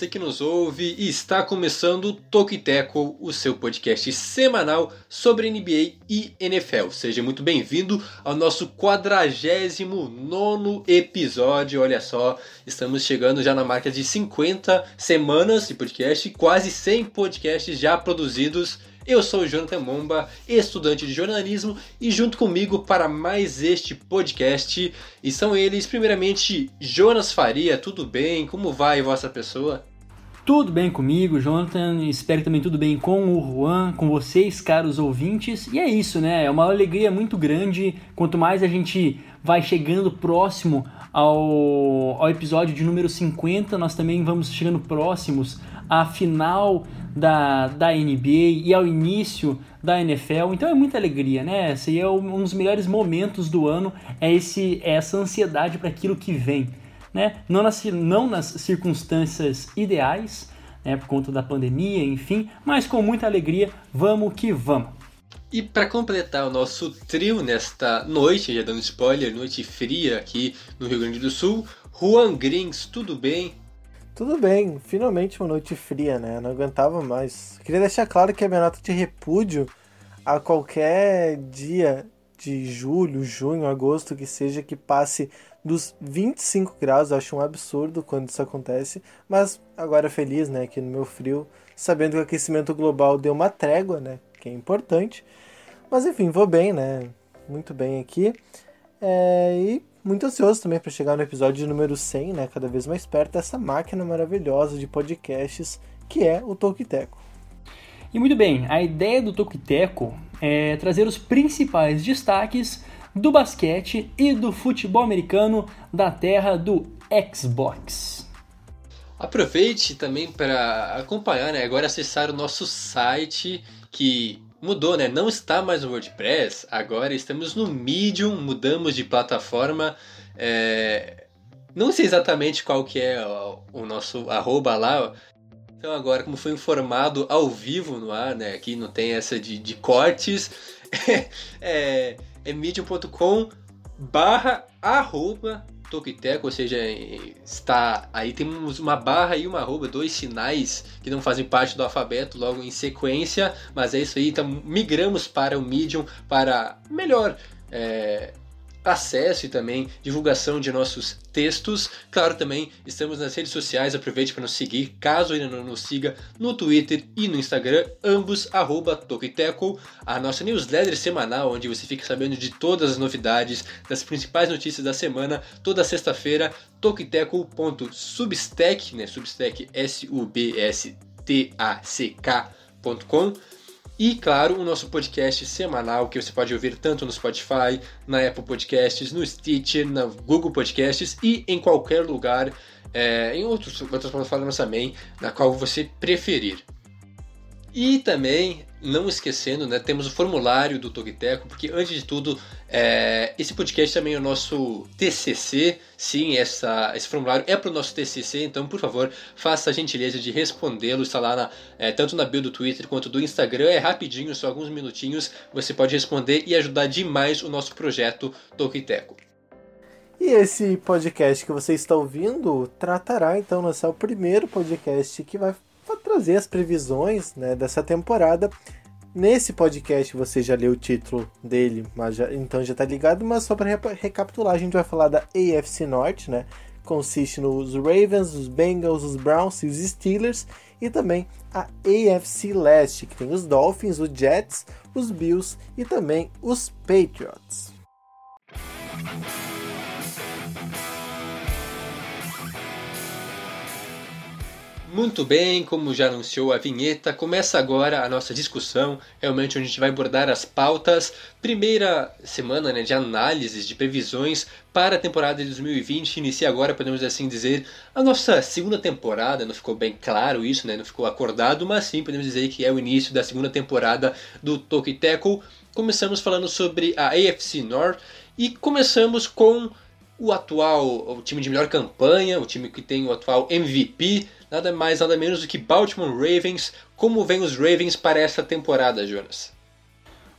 você que nos ouve e está começando o Tackle, o seu podcast semanal sobre NBA e NFL. Seja muito bem-vindo ao nosso 49 episódio. Olha só, estamos chegando já na marca de 50 semanas de podcast, quase 100 podcasts já produzidos eu sou o Jonathan Momba, estudante de jornalismo, e junto comigo para mais este podcast e são eles, primeiramente, Jonas Faria, tudo bem? Como vai vossa pessoa? Tudo bem comigo, Jonathan. Espero também tudo bem com o Juan, com vocês, caros ouvintes. E é isso, né? É uma alegria muito grande. Quanto mais a gente vai chegando próximo ao, ao episódio de número 50, nós também vamos chegando próximos à final da, da NBA e ao início da NFL. Então é muita alegria, né? Esse é um dos melhores momentos do ano, é, esse, é essa ansiedade para aquilo que vem. Né? Não, nas, não nas circunstâncias ideais, né, por conta da pandemia, enfim, mas com muita alegria, vamos que vamos. E para completar o nosso trio nesta noite, já dando spoiler, noite fria aqui no Rio Grande do Sul, Juan Grings, tudo bem? Tudo bem, finalmente uma noite fria, né? Não aguentava mais. Queria deixar claro que a minha nota de repúdio a qualquer dia de julho, junho, agosto, que seja, que passe dos 25 graus. Eu acho um absurdo quando isso acontece. Mas agora feliz, né? Aqui no meu frio, sabendo que o aquecimento global deu uma trégua, né? Que é importante. Mas enfim, vou bem, né? Muito bem aqui. É, e muito ansioso também para chegar no episódio número 100, né, cada vez mais perto dessa máquina maravilhosa de podcasts que é o Tokiteco. E muito bem, a ideia do Tokiteco é trazer os principais destaques do basquete e do futebol americano da terra do Xbox. Aproveite também para acompanhar, né, agora acessar o nosso site que mudou, né? Não está mais no WordPress, agora estamos no Medium, mudamos de plataforma. É... Não sei exatamente qual que é o nosso arroba lá. Então agora, como foi informado ao vivo no ar, né? Aqui não tem essa de, de cortes. é, é medium.com barra arroba Tokiteco, ou seja, está aí temos uma barra e uma arroba, dois sinais que não fazem parte do alfabeto logo em sequência, mas é isso aí, então migramos para o Medium para melhor é, acesso e também divulgação de nossos textos. Claro, também estamos nas redes sociais, aproveite para nos seguir, caso ainda não nos siga, no Twitter e no Instagram, ambos arroba Tokiteco, a nossa newsletter semanal, onde você fica sabendo de todas as novidades, das principais notícias da semana, toda sexta-feira, tokiteco.substack, né, substack S-U-B-S-T-A-C-K.com, e, claro, o nosso podcast semanal que você pode ouvir tanto no Spotify, na Apple Podcasts, no Stitcher, na Google Podcasts e em qualquer lugar, é, em outros, outras plataformas também, na qual você preferir. E também não esquecendo, né, temos o formulário do Togiteco, porque antes de tudo, é, esse podcast também é o nosso TCC. Sim, essa, esse formulário é para o nosso TCC, então por favor, faça a gentileza de respondê-lo. Está lá na, é, tanto na bio do Twitter quanto do Instagram. É rapidinho, só alguns minutinhos. Você pode responder e ajudar demais o nosso projeto Togiteco. E esse podcast que você está ouvindo tratará então, nesse é o primeiro podcast que vai trazer as previsões né, dessa temporada. Nesse podcast você já leu o título dele, mas já, então já está ligado, mas só para recapitular, a gente vai falar da AFC Norte, né? Consiste nos Ravens, os Bengals, os Browns e os Steelers, e também a AFC Leste, que tem os Dolphins, os Jets, os Bills e também os Patriots. Muito bem, como já anunciou a vinheta, começa agora a nossa discussão, realmente onde a gente vai abordar as pautas. Primeira semana né, de análises, de previsões para a temporada de 2020. Inicia agora, podemos assim dizer, a nossa segunda temporada. Não ficou bem claro isso, né, não ficou acordado, mas sim podemos dizer que é o início da segunda temporada do Toki Tackle. Começamos falando sobre a AFC North e começamos com o atual o time de melhor campanha, o time que tem o atual MVP, nada mais nada menos do que Baltimore Ravens. Como vem os Ravens para essa temporada, Jonas?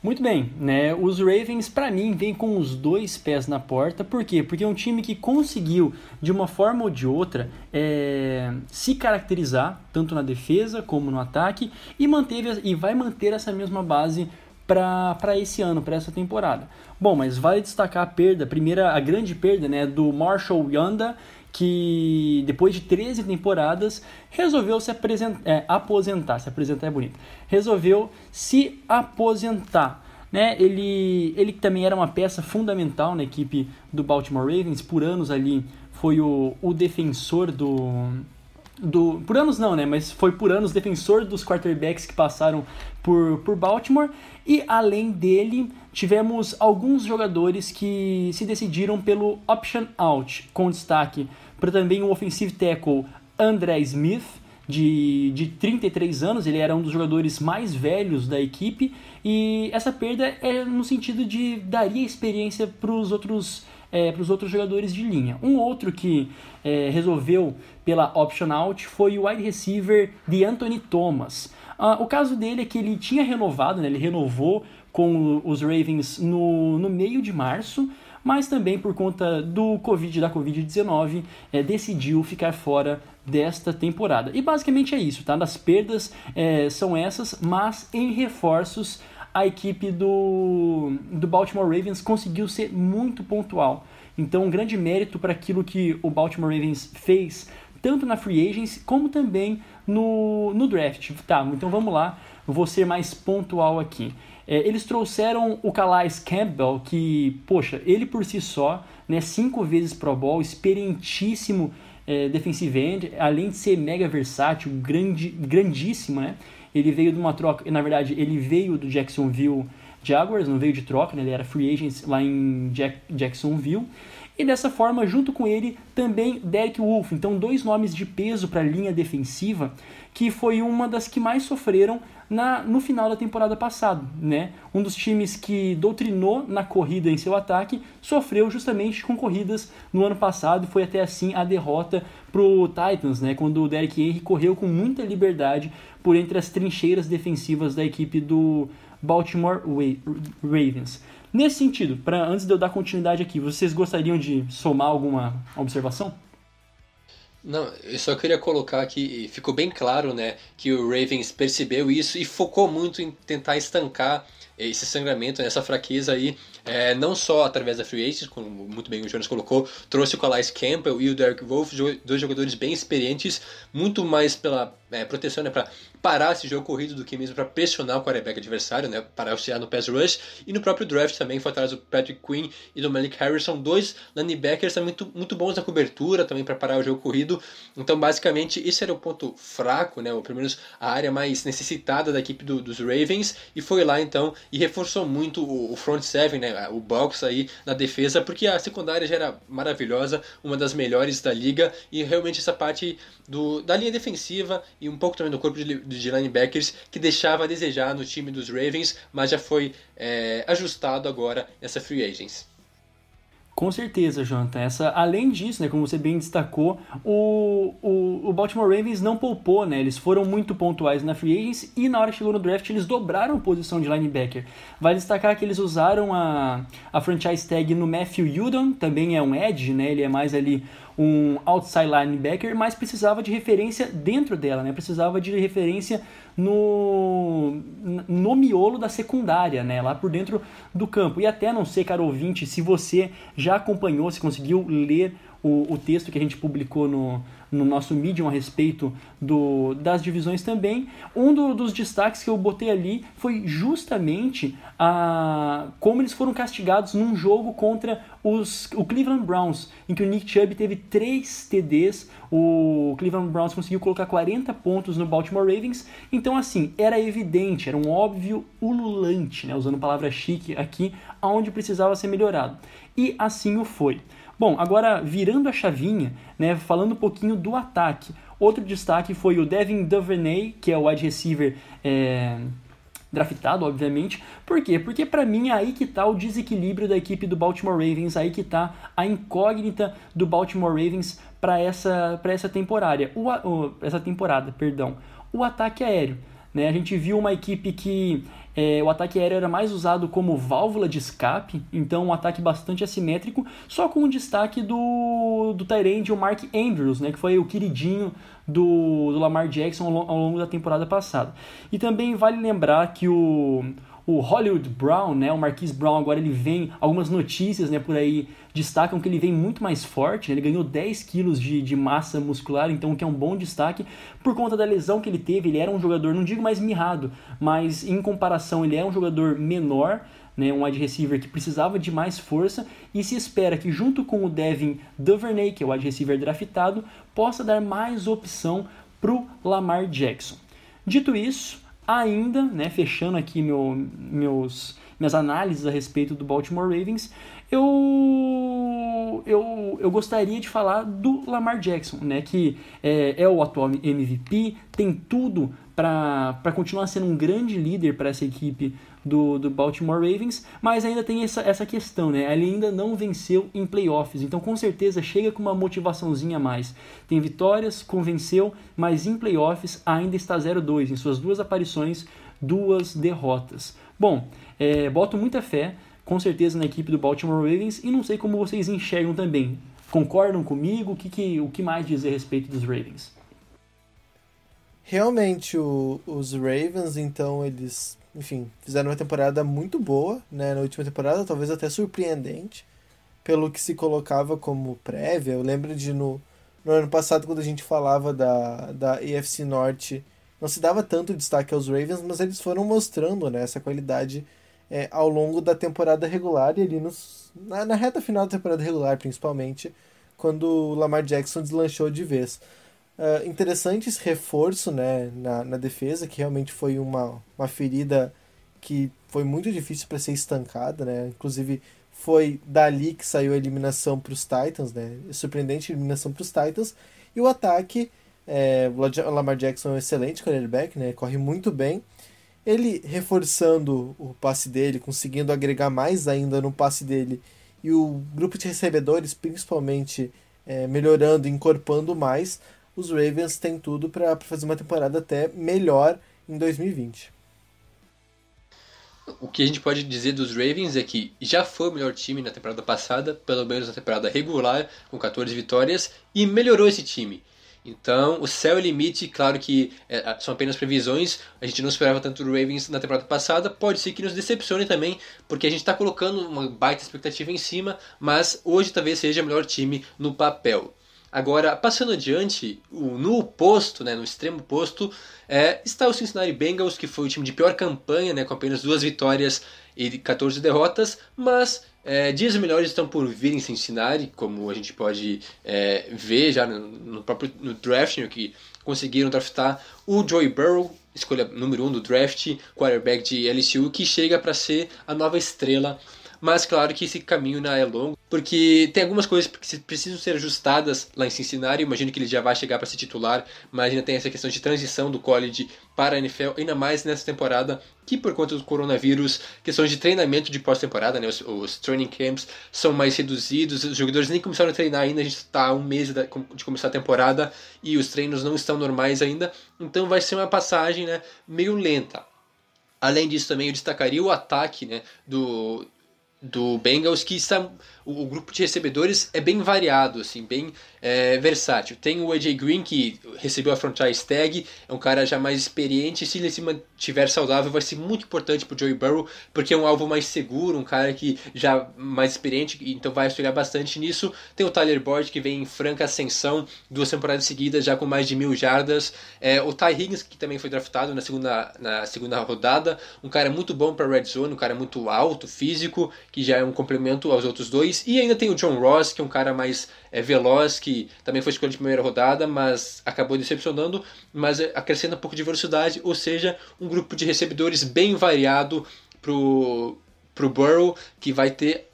Muito bem, né? Os Ravens, para mim, vêm com os dois pés na porta. Por quê? Porque é um time que conseguiu, de uma forma ou de outra, é, se caracterizar, tanto na defesa como no ataque, e, manteve, e vai manter essa mesma base para esse ano, para essa temporada. Bom, mas vale destacar a perda, a primeira, a grande perda, né, do Marshall Yanda, que depois de 13 temporadas resolveu se é, aposentar, se apresentar é bonito, resolveu se aposentar. Né? Ele, ele também era uma peça fundamental na equipe do Baltimore Ravens, por anos ali foi o, o defensor do, do. Por anos não, né? Mas foi por anos defensor dos quarterbacks que passaram por, por Baltimore. E além dele, tivemos alguns jogadores que se decidiram pelo option out, com destaque para também o offensive tackle André Smith, de, de 33 anos, ele era um dos jogadores mais velhos da equipe, e essa perda é no sentido de daria experiência para os outros, é, outros jogadores de linha. Um outro que é, resolveu pela option out foi o wide receiver de Anthony Thomas. Ah, o caso dele é que ele tinha renovado, né, ele renovou com os Ravens no, no meio de março, mas também por conta do Covid, da Covid-19, é, decidiu ficar fora desta temporada. E basicamente é isso, tá? Das perdas é, são essas, mas em reforços a equipe do, do Baltimore Ravens conseguiu ser muito pontual. Então, um grande mérito para aquilo que o Baltimore Ravens fez, tanto na free agency como também no, no draft. Tá, então vamos lá, vou ser mais pontual aqui. É, eles trouxeram o Calais Campbell, que, poxa, ele por si só, né, cinco vezes Pro Bowl, experientíssimo é, defensive end, além de ser mega versátil, grande, grandíssimo, né? Ele veio de uma troca, na verdade, ele veio do Jacksonville Jaguars, não veio de troca, né? ele era free agent lá em Jack, Jacksonville. E dessa forma, junto com ele, também Derek Wolf. Então, dois nomes de peso para a linha defensiva, que foi uma das que mais sofreram na, no final da temporada passada. Né? Um dos times que doutrinou na corrida em seu ataque sofreu justamente com corridas no ano passado. Foi até assim a derrota para o Titans, né? quando o Derek Henry correu com muita liberdade por entre as trincheiras defensivas da equipe do Baltimore Ravens. Nesse sentido, para antes de eu dar continuidade aqui, vocês gostariam de somar alguma observação? Não, eu só queria colocar que ficou bem claro, né, que o Ravens percebeu isso e focou muito em tentar estancar esse sangramento, essa fraqueza aí, é, não só através da free agents, como muito bem o Jonas colocou, trouxe o Calais Campbell e o Derek Wolf, dois jogadores bem experientes, muito mais pela é, proteção, né, para parar esse jogo corrido do que mesmo para pressionar o quarterback adversário, né, para auxiliar no pass rush, e no próprio draft também foi atrás do Patrick Quinn e do Malik Harrison, dois linebackers também muito, muito bons na cobertura, também para parar o jogo corrido, então basicamente esse era o ponto fraco, né, ou pelo menos a área mais necessitada da equipe do, dos Ravens, e foi lá então e reforçou muito o, o front seven, né, o box aí na defesa, porque a secundária já era maravilhosa, uma das melhores da liga, e realmente essa parte do, da linha defensiva e um pouco também do corpo de, de linebackers que deixava a desejar no time dos Ravens, mas já foi é, ajustado agora nessa free agents. Com certeza, Jonathan. Essa, além disso, né, como você bem destacou, o, o, o, Baltimore Ravens não poupou, né? Eles foram muito pontuais na free agents e na hora que chegou no draft eles dobraram a posição de linebacker. Vai destacar que eles usaram a, a franchise tag no Matthew Judon, também é um edge, né? Ele é mais ali um outside linebacker, mas precisava de referência dentro dela, né? Precisava de referência no, no miolo da secundária, né? Lá por dentro do campo. E até não sei, caro ouvinte, se você já acompanhou, se conseguiu ler o, o texto que a gente publicou no, no nosso Medium a respeito do, das divisões também. Um do, dos destaques que eu botei ali foi justamente a, como eles foram castigados num jogo contra os, o Cleveland Browns, em que o Nick Chubb teve 3 TDs, o Cleveland Browns conseguiu colocar 40 pontos no Baltimore Ravens, então assim, era evidente, era um óbvio ululante, né, usando palavra chique aqui, aonde precisava ser melhorado. E assim o foi. Bom, agora virando a chavinha, né, falando um pouquinho do ataque. Outro destaque foi o Devin Duvernay, que é o wide receiver é, draftado, obviamente. Por quê? Porque para mim é aí que tá o desequilíbrio da equipe do Baltimore Ravens, aí que tá a incógnita do Baltimore Ravens para essa, pra essa temporada. O, o, essa temporada, perdão. O ataque aéreo. Né? A gente viu uma equipe que é, o ataque aéreo era mais usado como válvula de escape, então um ataque bastante assimétrico, só com o destaque do, do Tyrande, o Mark Andrews, né, que foi o queridinho do, do Lamar Jackson ao, ao longo da temporada passada. E também vale lembrar que o, o Hollywood Brown, né, o Marquise Brown, agora ele vem, algumas notícias né, por aí destacam que ele vem muito mais forte, né, ele ganhou 10 quilos de, de massa muscular, então que é um bom destaque, por conta da lesão que ele teve, ele era um jogador, não digo mais mirrado, mas em comparação ele é um jogador menor, né, um wide receiver que precisava de mais força. E se espera que junto com o Devin Duvernay, que é o wide receiver draftado, possa dar mais opção para o Lamar Jackson. Dito isso, ainda, né, fechando aqui meu, meus, minhas análises a respeito do Baltimore Ravens, eu, eu, eu gostaria de falar do Lamar Jackson, né, que é, é o atual MVP, tem tudo para continuar sendo um grande líder para essa equipe do, do Baltimore Ravens, mas ainda tem essa, essa questão, né? Ele ainda não venceu em playoffs, então com certeza chega com uma motivaçãozinha a mais. Tem vitórias, convenceu, mas em playoffs ainda está 0-2, em suas duas aparições, duas derrotas. Bom, é, boto muita fé, com certeza, na equipe do Baltimore Ravens e não sei como vocês enxergam também. Concordam comigo? O que, que, o que mais dizer a respeito dos Ravens? Realmente, o, os Ravens, então, eles enfim, fizeram uma temporada muito boa, né, na última temporada, talvez até surpreendente, pelo que se colocava como prévia. Eu lembro de no, no ano passado, quando a gente falava da, da AFC Norte, não se dava tanto destaque aos Ravens, mas eles foram mostrando né, essa qualidade é, ao longo da temporada regular e ali nos, na, na reta final da temporada regular, principalmente, quando o Lamar Jackson deslanchou de vez. Uh, interessante esse reforço né, na, na defesa, que realmente foi uma, uma ferida que foi muito difícil para ser estancada, né? Inclusive foi dali que saiu a eliminação para os Titans, né? Surpreendente eliminação para os Titans. E o ataque, é, o Lamar Jackson é um excelente quarterback, né? Corre muito bem. Ele reforçando o passe dele, conseguindo agregar mais ainda no passe dele e o grupo de recebedores, principalmente é, melhorando, encorpando mais, os Ravens têm tudo para fazer uma temporada até melhor em 2020. O que a gente pode dizer dos Ravens é que já foi o melhor time na temporada passada, pelo menos na temporada regular, com 14 vitórias, e melhorou esse time. Então, o céu é limite, claro que é, são apenas previsões, a gente não esperava tanto do Ravens na temporada passada, pode ser que nos decepcione também, porque a gente está colocando uma baita expectativa em cima, mas hoje talvez seja o melhor time no papel. Agora, passando adiante, no posto, né, no extremo posto, é, está o Cincinnati Bengals, que foi o time de pior campanha, né, com apenas duas vitórias e 14 derrotas, mas é, dias melhores estão por vir em Cincinnati, como a gente pode é, ver já no, no, próprio no draft, né, que conseguiram draftar o Joey Burrow, escolha número 1 um do draft, quarterback de LSU, que chega para ser a nova estrela mas claro que esse caminho ainda é longo, porque tem algumas coisas que precisam ser ajustadas lá em Cincinnati. Imagino que ele já vai chegar para ser titular, mas ainda tem essa questão de transição do college para a NFL, ainda mais nessa temporada, que por conta do coronavírus, questões de treinamento de pós-temporada, né, os, os, training camps são mais reduzidos, os jogadores nem começaram a treinar ainda, a gente está há um mês de começar a temporada e os treinos não estão normais ainda, então vai ser uma passagem né, meio lenta. Além disso, também eu destacaria o ataque né, do, do Bengals que está o, o, grupo de recebedores é bem variado, assim, bem é, versátil. Tem o AJ Green que recebeu a franchise tag, é um cara já mais experiente. Se ele se mantiver saudável, vai ser muito importante para Joey Burrow, porque é um alvo mais seguro, um cara que já mais experiente, então vai auxiliar bastante nisso. Tem o Tyler Boyd que vem em franca ascensão, duas temporadas seguidas já com mais de mil jardas. É, o Ty Higgins que também foi draftado na segunda, na segunda rodada, um cara muito bom para red zone, um cara muito alto, físico, que já é um complemento aos outros dois. E ainda tem o John Ross, que é um cara mais é, veloz, que também foi escolhido de primeira rodada, mas acabou decepcionando, mas é, acrescenta um pouco de velocidade, ou seja, um grupo de recebedores bem variado pro, pro Burrow, que vai ter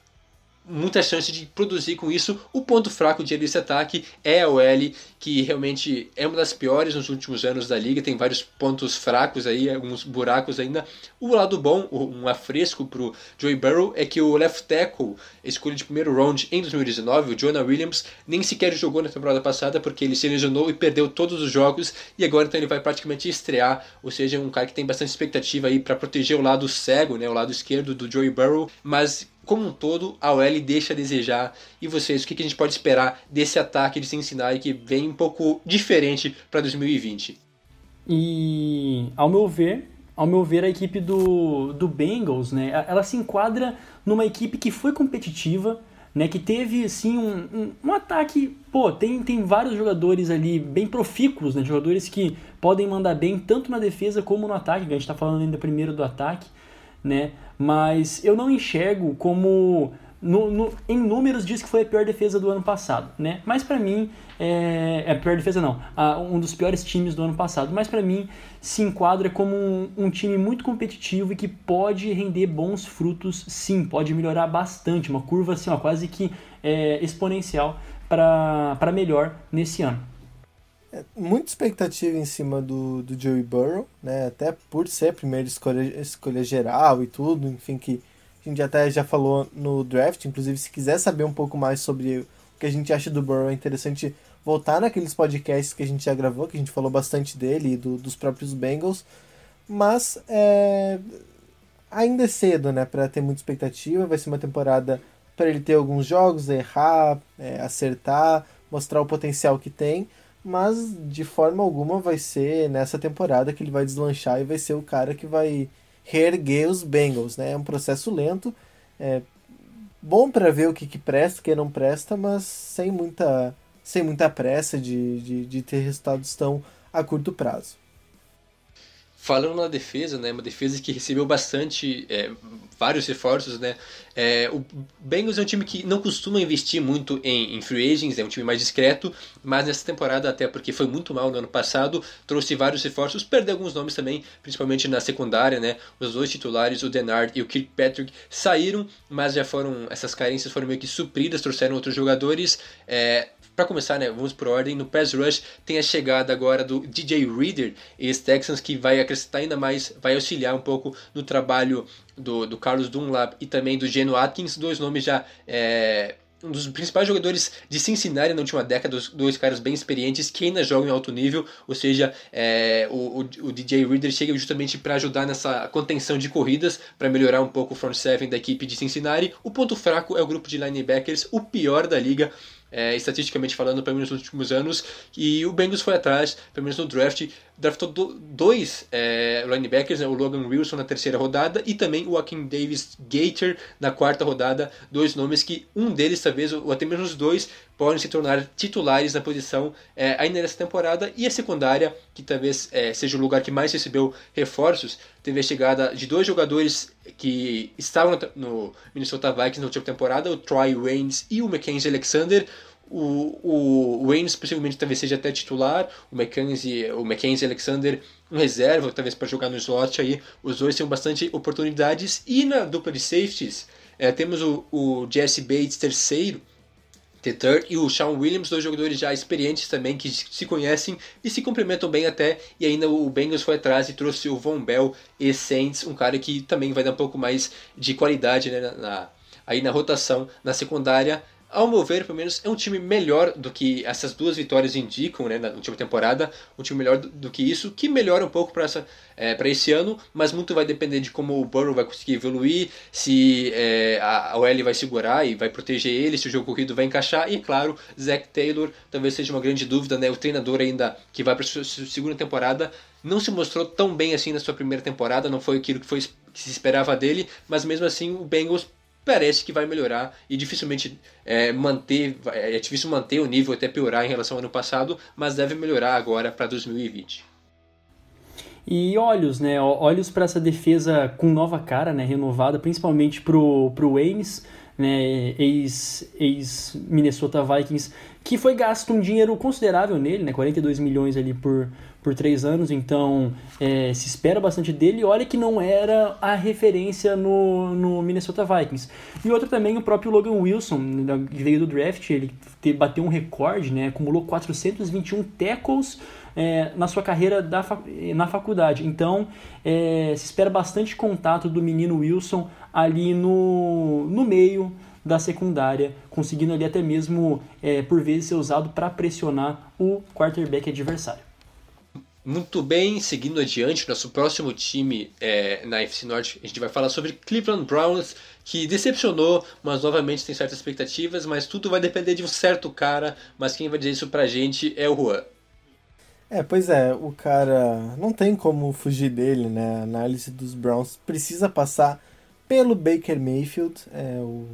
muita chance de produzir com isso. O ponto fraco desse ataque é a OL, que realmente é uma das piores nos últimos anos da liga, tem vários pontos fracos aí, alguns buracos ainda. O lado bom, um afresco pro Joey Burrow, é que o left tackle, escolha de primeiro round em 2019, o Jonah Williams, nem sequer jogou na temporada passada porque ele se lesionou e perdeu todos os jogos e agora então ele vai praticamente estrear, ou seja, um cara que tem bastante expectativa aí para proteger o lado cego, né, o lado esquerdo do Joey Burrow, mas como um todo, a OL deixa a desejar. E vocês, o que a gente pode esperar desse ataque de Cincinnati que vem um pouco diferente para 2020? E, ao meu ver, ao meu ver, a equipe do, do Bengals, né, ela se enquadra numa equipe que foi competitiva, né, que teve assim um, um, um, ataque, pô, tem, tem vários jogadores ali bem profícuos, né, jogadores que podem mandar bem tanto na defesa como no ataque, a gente está falando ainda primeiro do ataque, né, mas eu não enxergo como no, no, em números diz que foi a pior defesa do ano passado, né? Mas para mim é, é a pior defesa não, a, um dos piores times do ano passado. Mas para mim se enquadra como um, um, time muito competitivo e que pode render bons frutos, sim, pode melhorar bastante, uma curva assim, ó, quase que é, exponencial para melhor nesse ano. É, muita expectativa em cima do, do Joey Burrow, né? Até por ser a primeira escolha, escolha geral e tudo, enfim, que a gente até já falou no draft. Inclusive, se quiser saber um pouco mais sobre o que a gente acha do Burrow, é interessante voltar naqueles podcasts que a gente já gravou, que a gente falou bastante dele e do, dos próprios Bengals. Mas é, ainda é cedo, né, para ter muita expectativa. Vai ser uma temporada para ele ter alguns jogos, errar, é, acertar, mostrar o potencial que tem mas de forma alguma vai ser nessa temporada que ele vai deslanchar e vai ser o cara que vai reerguer os Bengals, né? É um processo lento, é bom para ver o que, que presta, o que não presta, mas sem muita, sem muita pressa de, de, de ter resultados tão a curto prazo. Falando na defesa, né, uma defesa que recebeu bastante, é, vários reforços, né, é, o Bengals é um time que não costuma investir muito em, em free agents, é um time mais discreto, mas nessa temporada, até porque foi muito mal no ano passado, trouxe vários reforços, perdeu alguns nomes também, principalmente na secundária, né, os dois titulares, o Denard e o Kirkpatrick, saíram, mas já foram, essas carências foram meio que supridas, trouxeram outros jogadores, é, para começar, né, vamos por ordem, no pass rush tem a chegada agora do DJ Reader, ex-Texans, que vai acrescentar ainda mais, vai auxiliar um pouco no trabalho do, do Carlos Dunlap e também do Geno Atkins, dois nomes já é, um dos principais jogadores de Cincinnati na última década, dois caras bem experientes que ainda jogam em alto nível, ou seja, é, o, o, o, DJ Reader chega justamente para ajudar nessa contenção de corridas, para melhorar um pouco o front seven da equipe de Cincinnati. O ponto fraco é o grupo de linebackers, o pior da liga, é, estatisticamente falando, pelo menos nos últimos anos, e o Bengals foi atrás, pelo menos no draft, draftou dois é, linebackers, né, o Logan Wilson na terceira rodada e também o Joaquim Davis Gator na quarta rodada, dois nomes que um deles, talvez, ou até mesmo os dois, podem se tornar titulares na posição é, ainda nessa temporada, e a secundária, que talvez é, seja o lugar que mais recebeu reforços, teve a chegada de dois jogadores que estavam no Minnesota Vikings na última temporada, o Troy Waynes e o Mackenzie Alexander, o, o Waynes possivelmente talvez seja até titular, o Mackenzie, o Mackenzie Alexander um reserva, talvez para jogar no slot aí. Os dois têm bastante oportunidades. E na dupla de safeties, é, temos o, o Jesse Bates terceiro, Third, e o Sean Williams, dois jogadores já experientes também, que se conhecem e se complementam bem até. E ainda o Bengals foi atrás e trouxe o Von Bell e Saints, um cara que também vai dar um pouco mais de qualidade né, na, na aí na rotação na secundária ao meu ver, pelo menos, é um time melhor do que essas duas vitórias indicam né, na última temporada. Um time melhor do, que isso, que melhora um pouco para é, esse ano, mas muito vai depender de como o Burrow vai conseguir evoluir, se é, a, a OL vai segurar e vai proteger ele, se o jogo corrido vai encaixar. E, claro, Zach Taylor talvez seja uma grande dúvida, né? O treinador ainda que vai para sua segunda temporada não se mostrou tão bem assim na sua primeira temporada, não foi aquilo que, foi, que se esperava dele, mas mesmo assim o Bengals parece que vai melhorar e dificilmente é, manter, é difícil manter o nível até piorar em relação ao ano passado, mas deve melhorar agora para 2020. E olhos, né? Olhos para essa defesa com nova cara, né? Renovada, principalmente pro, pro Waynes, né, ex-Minnesota Vikings, que foi gasto um dinheiro considerável nele, né, 42 milhões ali por, por três anos, então é, se espera bastante dele. Olha que não era a referência no, no Minnesota Vikings. E outro também, o próprio Logan Wilson, que veio do draft, ele te, bateu um recorde, né, acumulou 421 tackles é, na sua carreira da, na faculdade. Então, é, se espera bastante contato do menino Wilson ali no, no meio da secundária, conseguindo ali até mesmo, é, por vezes, ser usado para pressionar o quarterback adversário. Muito bem, seguindo adiante, nosso próximo time é, na FC Norte, a gente vai falar sobre Cleveland Browns, que decepcionou, mas novamente tem certas expectativas, mas tudo vai depender de um certo cara, mas quem vai dizer isso pra gente é o Juan. É, pois é, o cara não tem como fugir dele, né? A análise dos Browns precisa passar pelo Baker Mayfield, é o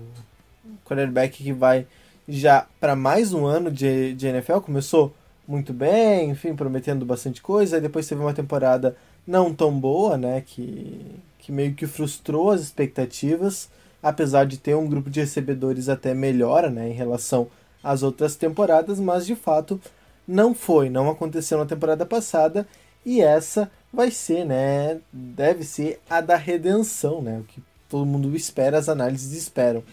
quarterback que vai já para mais um ano de, de NFL, começou muito bem, enfim, prometendo bastante coisa, aí depois teve uma temporada não tão boa, né, que, que meio que frustrou as expectativas, apesar de ter um grupo de recebedores até melhor, né, em relação às outras temporadas, mas de fato não foi, não aconteceu na temporada passada e essa vai ser, né? Deve ser a da redenção, né? O que todo mundo espera, as análises esperam.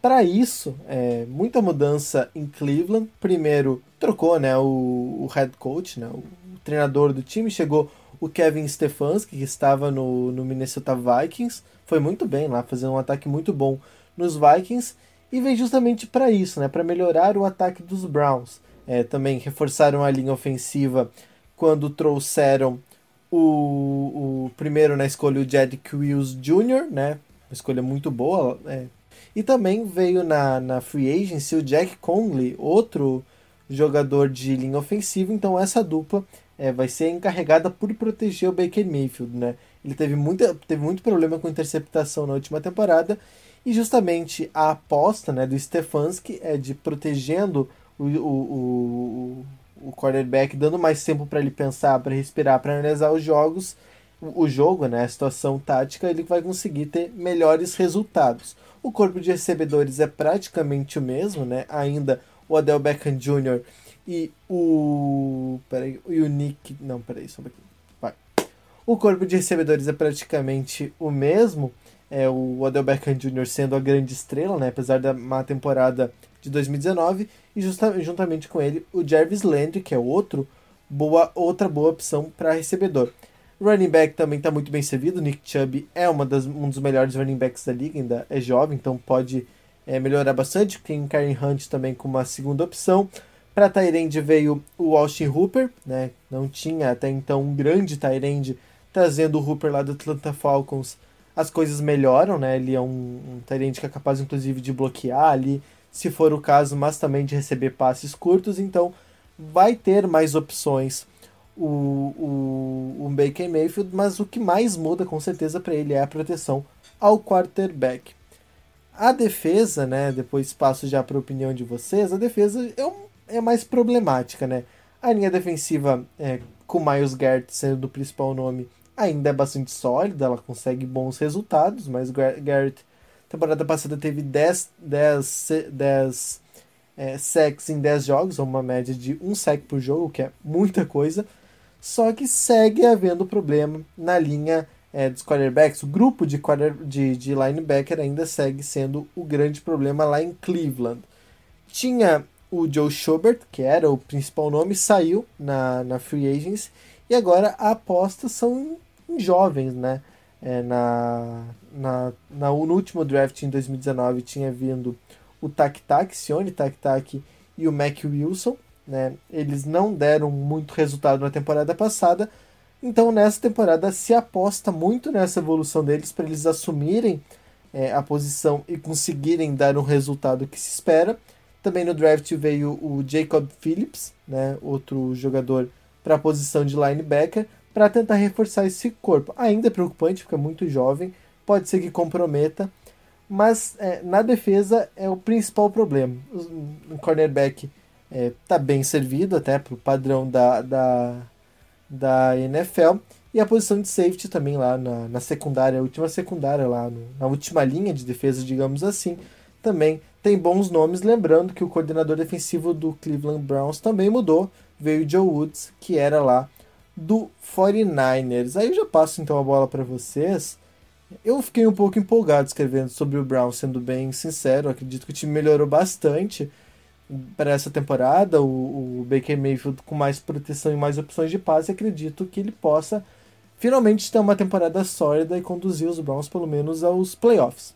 Para isso, é, muita mudança em Cleveland. Primeiro, trocou né, o, o head coach, né, o, o, treinador do time. Chegou o Kevin Stefanski, que estava no, no Minnesota Vikings. Foi muito bem lá, fazendo um ataque muito bom nos Vikings. E veio justamente para isso, né, para melhorar o ataque dos Browns. É, também reforçaram a linha ofensiva quando trouxeram o, o primeiro na escolha, o Jedrick Wills Jr., né? Uma escolha muito boa. É. E também veio na, na Free Agency o Jack Conley, outro jogador de linha ofensiva. Então essa dupla é, vai ser encarregada por proteger o Baker Mayfield, né? Ele teve, muita, teve muito problema com interceptação na última temporada e justamente a aposta né, do Stefanski é de protegendo o, o, o, o quarterback, dando mais tempo para ele pensar, para respirar, para analisar os jogos, o jogo, né, a situação tática, ele vai conseguir ter melhores resultados. O corpo de recebedores é praticamente o mesmo, né? Ainda o Adel Beckham Jr. e o. Peraí, e o Nick. Não, peraí, só um pouquinho. Vai. O corpo de recebedores é praticamente o mesmo. É o Adel Beckham Jr. sendo a grande estrela, né? Apesar da má temporada de 2019 e justa, juntamente com ele o Jarvis Landry, que é outro boa, outra boa opção para recebedor. Running back também está muito bem servido. Nick Chubb é uma das, um dos melhores running backs da liga, ainda é jovem, então pode é, melhorar bastante. Tem Karen Hunt também como uma segunda opção. Para Tyrande veio o Austin Hooper, né? não tinha até então um grande Tyrande, trazendo o Hooper lá do Atlanta Falcons. As coisas melhoram, né? Ele é um, um Tyrande que é capaz, inclusive, de bloquear ali, se for o caso, mas também de receber passes curtos, então vai ter mais opções o, o, o Baker Mayfield, mas o que mais muda com certeza para ele é a proteção ao quarterback. A defesa, né, depois passo já para a opinião de vocês, a defesa é, um, é mais problemática, né? A linha defensiva, é, com Miles Garrett sendo o principal nome, ainda é bastante sólida, ela consegue bons resultados, mas Garrett temporada passada teve 10, 10, 10 é, sacks em 10 jogos, uma média de um sack por jogo, que é muita coisa. Só que segue havendo problema na linha é, dos quarterbacks. O grupo de, quarter, de, de linebacker ainda segue sendo o grande problema lá em Cleveland. Tinha o Joe Schobert, que era o principal nome, saiu na, na Free Agents. E agora a aposta são em jovens, né? É, na, na, na, no último draft em 2019 tinha vindo o Tak Tak, Sione Tak Tak e o Mac Wilson. Né? Eles não deram muito resultado na temporada passada, então nessa temporada se aposta muito nessa evolução deles para eles assumirem é, a posição e conseguirem dar um resultado que se espera. Também no draft veio o Jacob Phillips, né? outro jogador para a posição de linebacker para tentar reforçar esse corpo. Ainda é preocupante, porque é muito jovem, pode ser que comprometa, mas é, na defesa é o principal problema. O cornerback está é, tá bem servido, até para o padrão da, da, da NFL, e a posição de safety também lá na, na secundária, a última secundária lá, no, na última linha de defesa, digamos assim, também tem bons nomes. Lembrando que o coordenador defensivo do Cleveland Browns também mudou, veio Joe Woods, que era lá do 49ers. Aí eu já passo então a bola para vocês. Eu fiquei um pouco empolgado escrevendo sobre o Browns, sendo bem sincero. Acredito que o time melhorou bastante para essa temporada. O, o Baker Mayfield com mais proteção e mais opções de passe. Acredito que ele possa finalmente ter uma temporada sólida e conduzir os Browns pelo menos aos playoffs.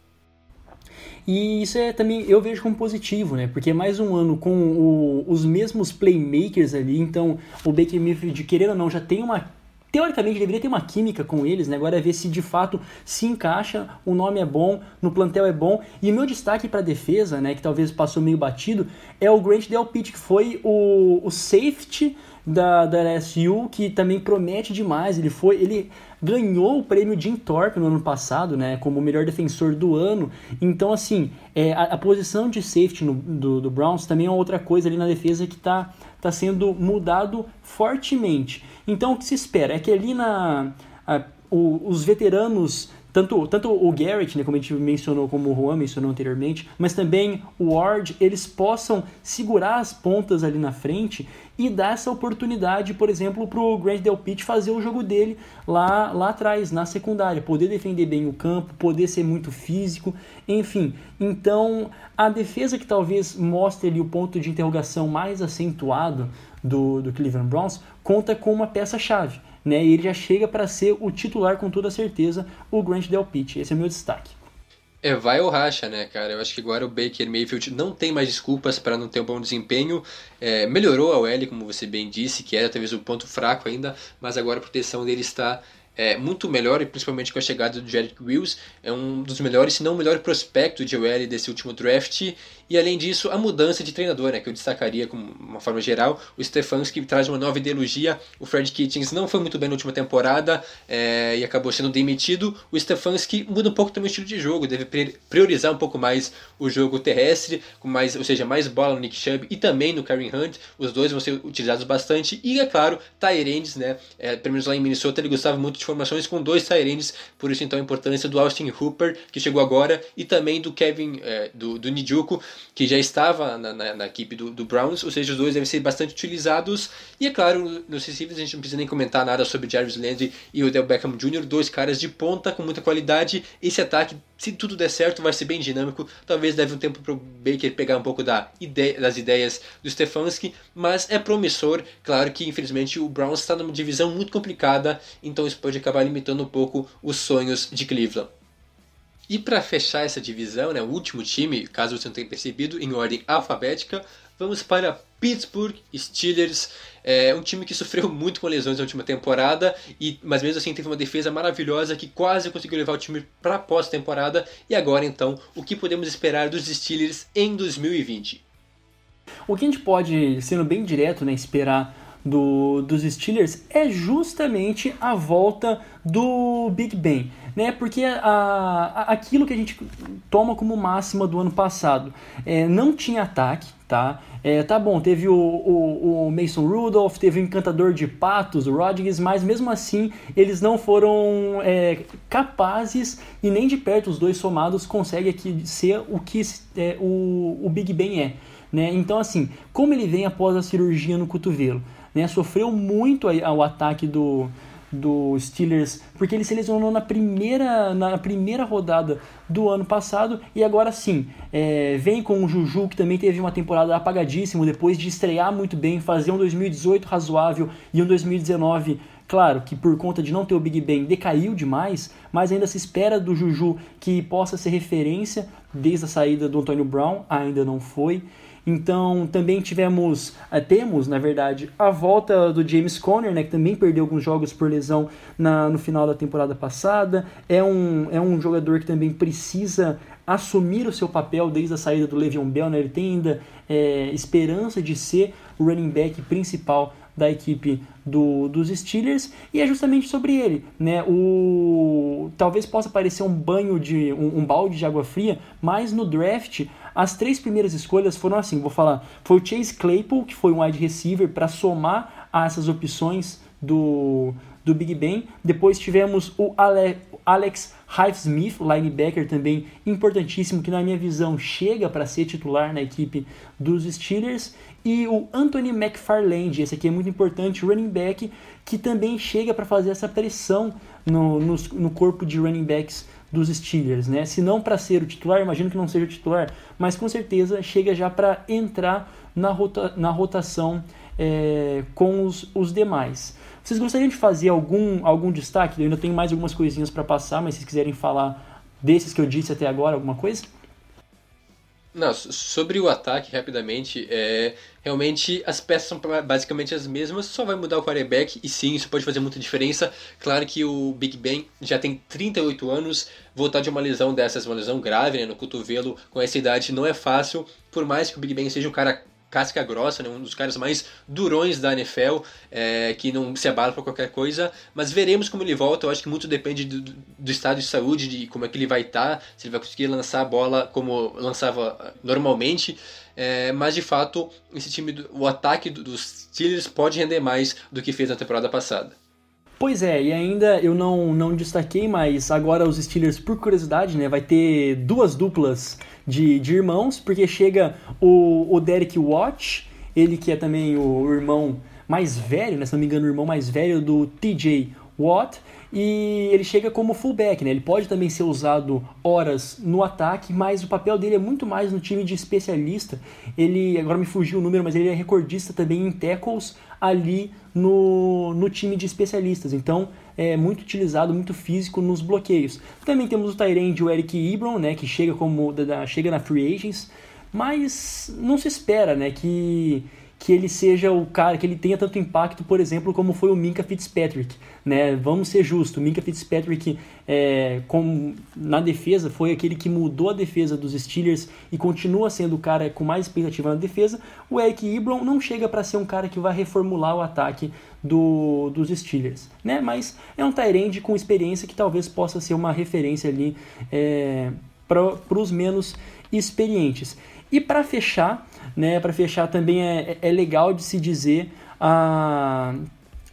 E isso é também, eu vejo como positivo, né? Porque é mais um ano com o, os mesmos playmakers ali, então o Baker Mayfield, querendo ou não, já tem uma teoricamente deveria ter uma química com eles, né? Agora é ver se de fato se encaixa, o nome é bom, no plantel é bom. E o meu destaque para defesa, né, que talvez passou meio batido, é o Grant Delpit, que foi o, o safety da, da LSU, que também promete demais. Ele foi, ele ganhou o prêmio Jim Thorpe no ano passado, né, como melhor defensor do ano. Então, assim, é, a, a posição de safety no, do, do Browns também é outra coisa ali na defesa que está tá sendo mudado fortemente. Então, o que se espera é que ali na a, o, os veteranos tanto, tanto o Garrett, né, como a gente mencionou, como o Juan mencionou anteriormente, mas também o Ward, eles possam segurar as pontas ali na frente e dar essa oportunidade, por exemplo, para o Grant Delpit fazer o jogo dele lá, lá atrás, na secundária, poder defender bem o campo, poder ser muito físico, enfim. Então, a defesa que talvez mostre ali o ponto de interrogação mais acentuado do, do Cleveland Browns conta com uma peça-chave né? E ele já chega para ser o titular com toda certeza, o Grant Delpit. Esse é o meu destaque. É, vai ou racha, né, cara? Eu acho que agora o Baker Mayfield não tem mais desculpas para não ter um bom desempenho. É, melhorou a OL, como você bem disse, que era talvez o ponto fraco ainda, mas agora a proteção dele está é, muito melhor, e principalmente com a chegada do Jared Wills, é um dos melhores, se não o melhor prospecto de OL desse último draft. E além disso, a mudança de treinador, né, que eu destacaria como uma forma geral, o Stefanski traz uma nova ideologia. O Fred Kitchens não foi muito bem na última temporada é, e acabou sendo demitido. O Stefanski muda um pouco também o estilo de jogo, deve priorizar um pouco mais o jogo terrestre, com mais, ou seja, mais bola no Nick Chubb e também no Karen Hunt. Os dois vão ser utilizados bastante. E é claro, Tyrands, né, é, pelo menos lá em Minnesota ele gostava muito de formações com dois Tyrands, por isso então a importância do Austin Hooper, que chegou agora, e também do Kevin, é, do, do Nijuko, que já estava na, na, na equipe do, do, Browns, ou seja, os dois devem ser bastante utilizados. E é claro, nos receivers a gente não precisa nem comentar nada sobre Jarvis Landry e o Del Beckham Jr., dois caras de ponta com muita qualidade. Esse ataque, se tudo der certo, vai ser bem dinâmico. Talvez leve um tempo para o Baker pegar um pouco da ideia, das ideias do Stefanski, mas é promissor. Claro que infelizmente o Browns está numa divisão muito complicada, então isso pode acabar limitando um pouco os sonhos de Cleveland. E para fechar essa divisão, né, o último time, caso você não tenha percebido, em ordem alfabética, vamos para Pittsburgh Steelers, é um time que sofreu muito com lesões na última temporada, e, mas mesmo assim teve uma defesa maravilhosa que quase conseguiu levar o time para a pós-temporada. E agora então, o que podemos esperar dos Steelers em 2020? O que a gente pode, sendo bem direto, né, esperar do, dos Steelers é justamente a volta do Big Ben né? Porque a, a, aquilo que a gente toma como máxima do ano passado é, não tinha ataque, tá? É, tá bom, teve o, o, o, Mason Rudolph, teve o Encantador de Patos, o Rodrigues, mas mesmo assim eles não foram é, capazes e nem de perto os dois somados conseguem aqui ser o que é, o, o Big Ben é. Né? Então, assim, como ele vem após a cirurgia no cotovelo, né? sofreu muito o ataque do, do Steelers, porque ele se lesionou na primeira, na primeira rodada do ano passado e agora sim é, vem com o Juju, que também teve uma temporada apagadíssima depois de estrear muito bem, fazer um 2018 razoável e um 2019 Claro que por conta de não ter o Big Ben decaiu demais, mas ainda se espera do Juju que possa ser referência desde a saída do Antônio Brown, ainda não foi. Então também tivemos, eh, temos na verdade, a volta do James Conner, né, que também perdeu alguns jogos por lesão na, no final da temporada passada. É um, é um jogador que também precisa assumir o seu papel desde a saída do Le'Veon Bell, né? ele tem ainda é, esperança de ser o running back principal da equipe do, dos Steelers e é justamente sobre ele, né? O talvez possa parecer um banho de um, um balde de água fria, mas no draft as três primeiras escolhas foram assim, vou falar, foi o Chase Claypool, que foi um wide receiver para somar a essas opções do, do Big Ben. Depois tivemos o Ale Alex Highsmith, linebacker também importantíssimo, que na minha visão chega para ser titular na equipe dos Steelers. E o Anthony McFarland, esse aqui é muito importante, running back, que também chega para fazer essa pressão no, no, no corpo de running backs dos Steelers, né? Se não para ser o titular, imagino que não seja o titular, mas com certeza chega já para entrar na, rota, na rotação é, com os, os demais. Vocês gostariam de fazer algum, algum destaque? Eu ainda tenho mais algumas coisinhas para passar, mas se quiserem falar desses que eu disse até agora, alguma coisa? Não, sobre o ataque, rapidamente, é, realmente as peças são basicamente as mesmas, só vai mudar o quarterback, e sim, isso pode fazer muita diferença. Claro que o Big Ben já tem 38 anos, voltar de uma lesão dessas, uma lesão grave né, no cotovelo, com essa idade não é fácil, por mais que o Big Ben seja um cara casca grossa, né? um dos caras mais durões da NFL, é, que não se abala por qualquer coisa, mas veremos como ele volta. Eu acho que muito depende do, do estado de saúde, de como é que ele vai estar, tá, se ele vai conseguir lançar a bola como lançava normalmente. É, mas de fato, esse time, o ataque dos Steelers pode render mais do que fez na temporada passada. Pois é, e ainda eu não, não destaquei, mas agora os Steelers, por curiosidade, né, vai ter duas duplas de, de irmãos, porque chega o, o Derek Watt, ele que é também o irmão mais velho, né, se não me engano, o irmão mais velho do TJ Watt, e ele chega como fullback, né? Ele pode também ser usado horas no ataque, mas o papel dele é muito mais no time de especialista. Ele, agora me fugiu o número, mas ele é recordista também em tackles ali no, no time de especialistas. Então, é muito utilizado, muito físico nos bloqueios. Também temos o Tyrande, o Eric Ebron, né, que chega como da, chega na free agents, mas não se espera, né, que que ele seja o cara, que ele tenha tanto impacto, por exemplo, como foi o Minka Fitzpatrick. Né? Vamos ser justos, o Minka Fitzpatrick é, com, na defesa foi aquele que mudou a defesa dos Steelers e continua sendo o cara com mais expectativa na defesa. O Eric Ebron não chega para ser um cara que vai reformular o ataque do, dos Steelers, né? mas é um Tyrande com experiência que talvez possa ser uma referência ali é, para os menos experientes. E para fechar, né, para fechar também é, é legal de se dizer a,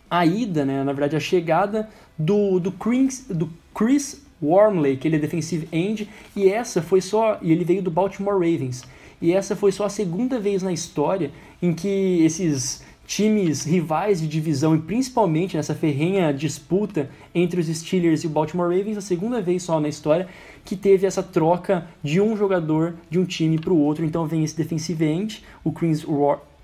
a ida, né, na verdade a chegada do, do, Chris, do Chris Wormley, que ele é defensive end, e essa foi só, e ele veio do Baltimore Ravens. E essa foi só a segunda vez na história em que esses times rivais de divisão e principalmente nessa ferrenha disputa entre os Steelers e o Baltimore Ravens, a segunda vez só na história que teve essa troca de um jogador de um time para o outro. Então vem esse defensive end, o Chris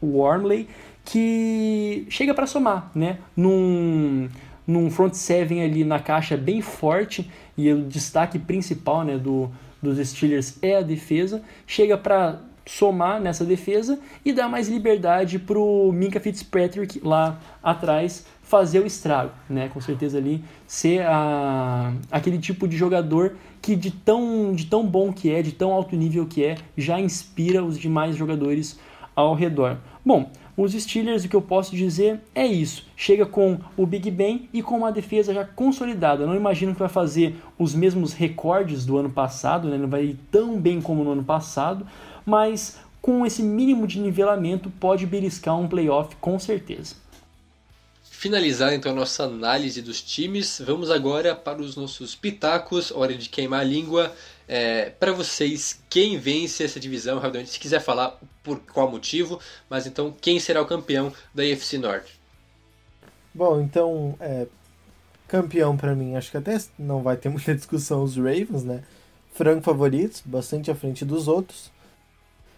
Wormley, que chega para somar, né? Num, num front seven ali na caixa bem forte e o destaque principal, né, do, dos Steelers é a defesa, chega para somar nessa defesa e dar mais liberdade para o Minka Fitzpatrick lá atrás fazer o estrago, né? Com certeza ali ser a, aquele tipo de jogador que de tão, de tão bom que é, de tão alto nível que é, já inspira os demais jogadores ao redor. Bom, os Steelers, o que eu posso dizer é isso. Chega com o Big Ben e com uma defesa já consolidada. não imagino que vai fazer os mesmos recordes do ano passado, né? não vai ir tão bem como no ano passado, mas com esse mínimo de nivelamento pode beliscar um playoff com certeza. Finalizar então a nossa análise dos times, vamos agora para os nossos pitacos, hora de queimar a língua. É, para vocês, quem vence essa divisão, rapidamente, se quiser falar por qual motivo, mas então quem será o campeão da UFC Norte? Bom, então, é, campeão para mim, acho que até não vai ter muita discussão os Ravens, né? Franco favoritos, bastante à frente dos outros.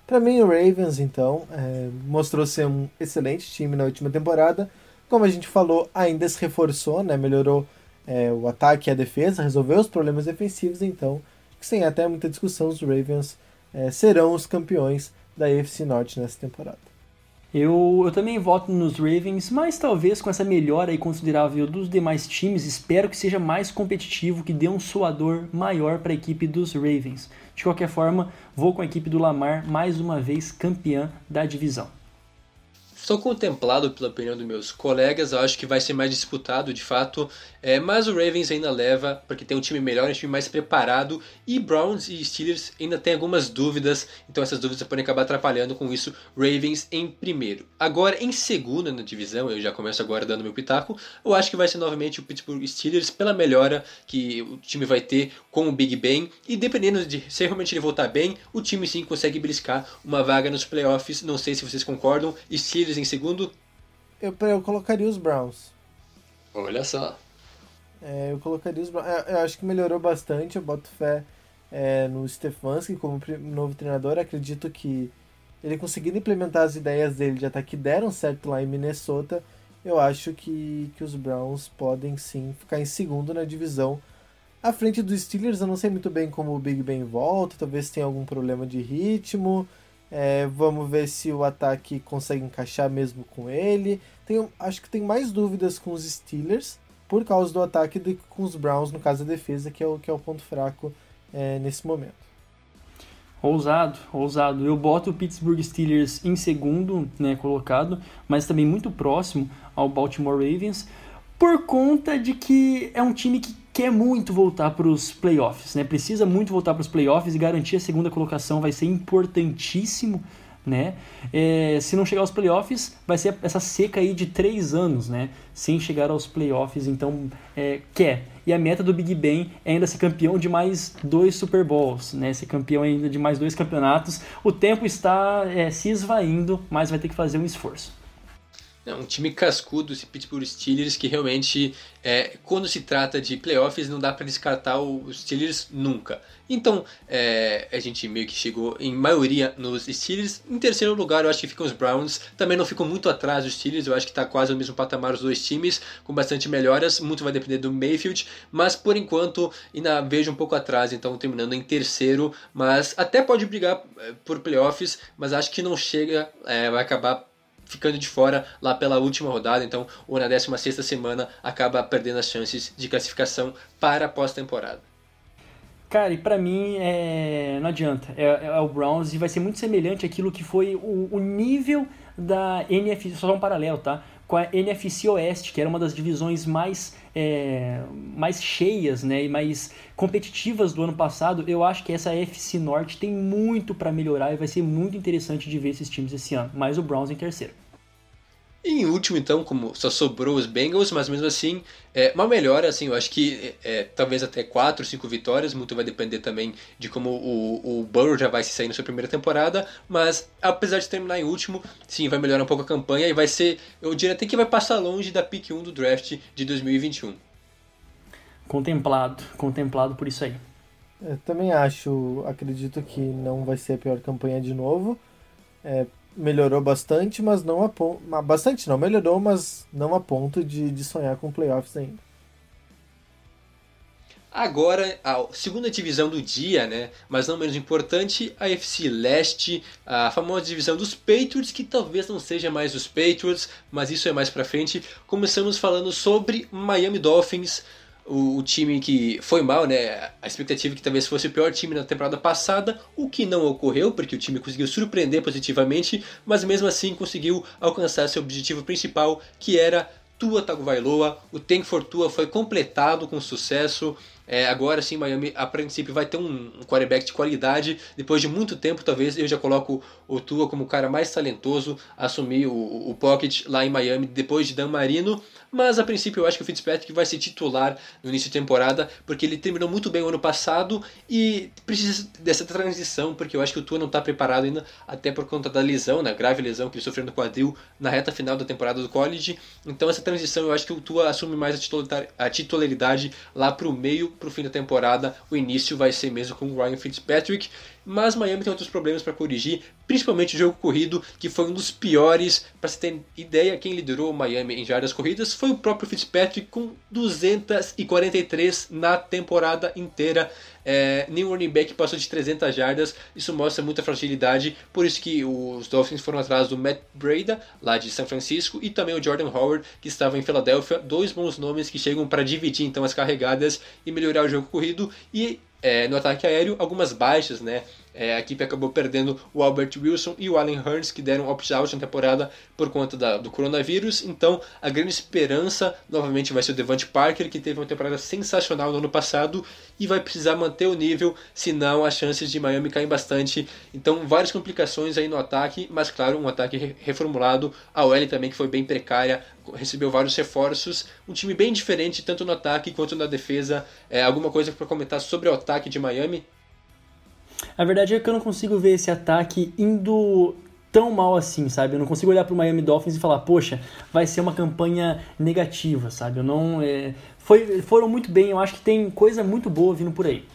Para mim, o Ravens, então, é, mostrou ser um excelente time na última temporada. Como a gente falou, ainda se reforçou, né? melhorou é, o ataque e a defesa, resolveu os problemas defensivos. Então, sem até muita discussão, os Ravens é, serão os campeões da AFC Norte nessa temporada. Eu, eu também voto nos Ravens, mas talvez com essa melhora aí considerável dos demais times, espero que seja mais competitivo, que dê um suador maior para a equipe dos Ravens. De qualquer forma, vou com a equipe do Lamar mais uma vez campeã da divisão. Estou contemplado pela opinião dos meus colegas, acho que vai ser mais disputado de fato, é, mas o Ravens ainda leva, porque tem um time melhor, um time mais preparado, e Browns e Steelers ainda tem algumas dúvidas, então essas dúvidas podem acabar atrapalhando com isso Ravens em primeiro. Agora, em segundo na divisão, eu já começo agora dando meu pitaco, eu acho que vai ser novamente o Pittsburgh Steelers pela melhora que o time vai ter com o Big Ben, e dependendo de se realmente ele voltar bem, o time sim consegue beliscar uma vaga nos playoffs, não sei se vocês concordam, Steelers em segundo? Eu, eu colocaria os Browns. Olha só. É, eu colocaria os Browns. Eu, eu acho que melhorou bastante. Eu boto fé é, no Stefanski como novo treinador. Acredito que ele conseguindo implementar as ideias dele de ataque que deram certo lá em Minnesota, eu acho que, que os Browns podem sim ficar em segundo na divisão. À frente dos Steelers, eu não sei muito bem como o Big Ben volta, talvez tenha algum problema de ritmo. É, vamos ver se o ataque consegue encaixar mesmo com ele. Tenho, acho que tem mais dúvidas com os Steelers por causa do ataque do que com os Browns, no caso da defesa, que é o, que é o ponto fraco é, nesse momento. Ousado, ousado. Eu boto o Pittsburgh Steelers em segundo, né, colocado, mas também muito próximo ao Baltimore Ravens, por conta de que é um time que quer muito voltar para os playoffs, né? Precisa muito voltar para os playoffs e garantir a segunda colocação vai ser importantíssimo, né? É, se não chegar aos playoffs, vai ser essa seca aí de três anos, né? Sem chegar aos playoffs, então é, quer. E a meta do Big Ben é ainda ser campeão de mais dois Super Bowls, né? Ser campeão ainda de mais dois campeonatos. O tempo está é, se esvaindo, mas vai ter que fazer um esforço. É um time cascudo, esse Pittsburgh Steelers, que realmente, é, quando se trata de playoffs, não dá para descartar os Steelers nunca. Então, é, a gente meio que chegou em maioria nos Steelers. Em terceiro lugar, eu acho que ficam os Browns. Também não ficam muito atrás dos Steelers, eu acho que está quase no mesmo patamar os dois times, com bastante melhoras. Muito vai depender do Mayfield, mas por enquanto ainda vejo um pouco atrás, então terminando em terceiro. Mas até pode brigar é, por playoffs, mas acho que não chega, é, vai acabar ficando de fora lá pela última rodada, então ou na 16 semana acaba perdendo as chances de classificação para a pós-temporada. Cara, e pra mim é... não adianta, é, é, o Browns e vai ser muito semelhante àquilo que foi o, o nível da NFC, só um paralelo, tá? Com a NFC Oeste, que era uma das divisões mais, é, mais cheias né, e mais competitivas do ano passado, eu acho que essa FC Norte tem muito para melhorar e vai ser muito interessante de ver esses times esse ano. Mas o Browns em terceiro. E em último, então, como só sobrou os Bengals, mas mesmo assim, é uma melhora, assim, eu acho que é, talvez até 4, 5 vitórias, muito vai depender também de como o, o Burrow já vai se sair na sua primeira temporada, mas apesar de terminar em último, sim, vai melhorar um pouco a campanha e vai ser, eu diria até que vai passar longe da pick 1 do draft de 2021. Contemplado, contemplado por isso aí. Eu também acho, acredito que não vai ser a pior campanha de novo. É, melhorou bastante, mas não a ponto. Bastante não, melhorou, mas não a ponto de, de sonhar com playoffs ainda. Agora, a segunda divisão do dia, né? Mas não menos importante, a FC Leste, a famosa divisão dos Patriots, que talvez não seja mais os Patriots, mas isso é mais pra frente. Começamos falando sobre Miami Dolphins, o, o, time que foi mal, né? A expectativa é que talvez fosse o pior time na temporada passada, o que não ocorreu, porque o time conseguiu surpreender positivamente, mas mesmo assim conseguiu alcançar seu objetivo principal, que era Tua Tagovailoa. O Tank for Tua foi completado com sucesso. É, agora sim, Miami a princípio vai ter um, um quarterback de qualidade. Depois de muito tempo, talvez eu já coloco o Tua como o cara mais talentoso a assumir o, o pocket lá em Miami depois de Dan Marino. Mas a princípio eu acho que o Fitzpatrick vai ser titular no início de temporada, porque ele terminou muito bem o ano passado e precisa dessa transição, porque eu acho que o Tua não está preparado ainda, até por conta da lesão, né, grave lesão que ele sofreu no quadril na reta final da temporada do college. Então essa transição eu acho que o Tua assume mais a titularidade lá para o meio para o fim da temporada, o início vai ser mesmo com o Ryan Fitzpatrick mas Miami tem outros problemas para corrigir, principalmente o jogo corrido, que foi um dos piores. Para você ter ideia, quem liderou Miami em jardas corridas foi o próprio Fitzpatrick com 243 na temporada inteira. É, nenhum running back passou de 300 jardas, isso mostra muita fragilidade, por isso que os Dolphins foram atrás do Matt Breda, lá de São Francisco, e também o Jordan Howard, que estava em Filadélfia, dois bons nomes que chegam para dividir então as carregadas e melhorar o jogo corrido, e é, no ataque aéreo algumas baixas, né? É, a equipe acabou perdendo o Albert Wilson e o Allen Hurns, que deram opt-out na temporada por conta da, do coronavírus. Então, a grande esperança novamente vai ser o Devante Parker, que teve uma temporada sensacional no ano passado e vai precisar manter o nível, senão as chances de Miami caem bastante. Então, várias complicações aí no ataque, mas claro, um ataque reformulado. A OL também, que foi bem precária, recebeu vários reforços. Um time bem diferente, tanto no ataque quanto na defesa. É, alguma coisa para comentar sobre o ataque de Miami? A verdade é que eu não consigo ver esse ataque indo tão mal assim, sabe? Eu não consigo olhar para o Miami Dolphins e falar, poxa, vai ser uma campanha negativa, sabe? Eu não, é... Foi, foram muito bem, eu acho que tem coisa muito boa vindo por aí.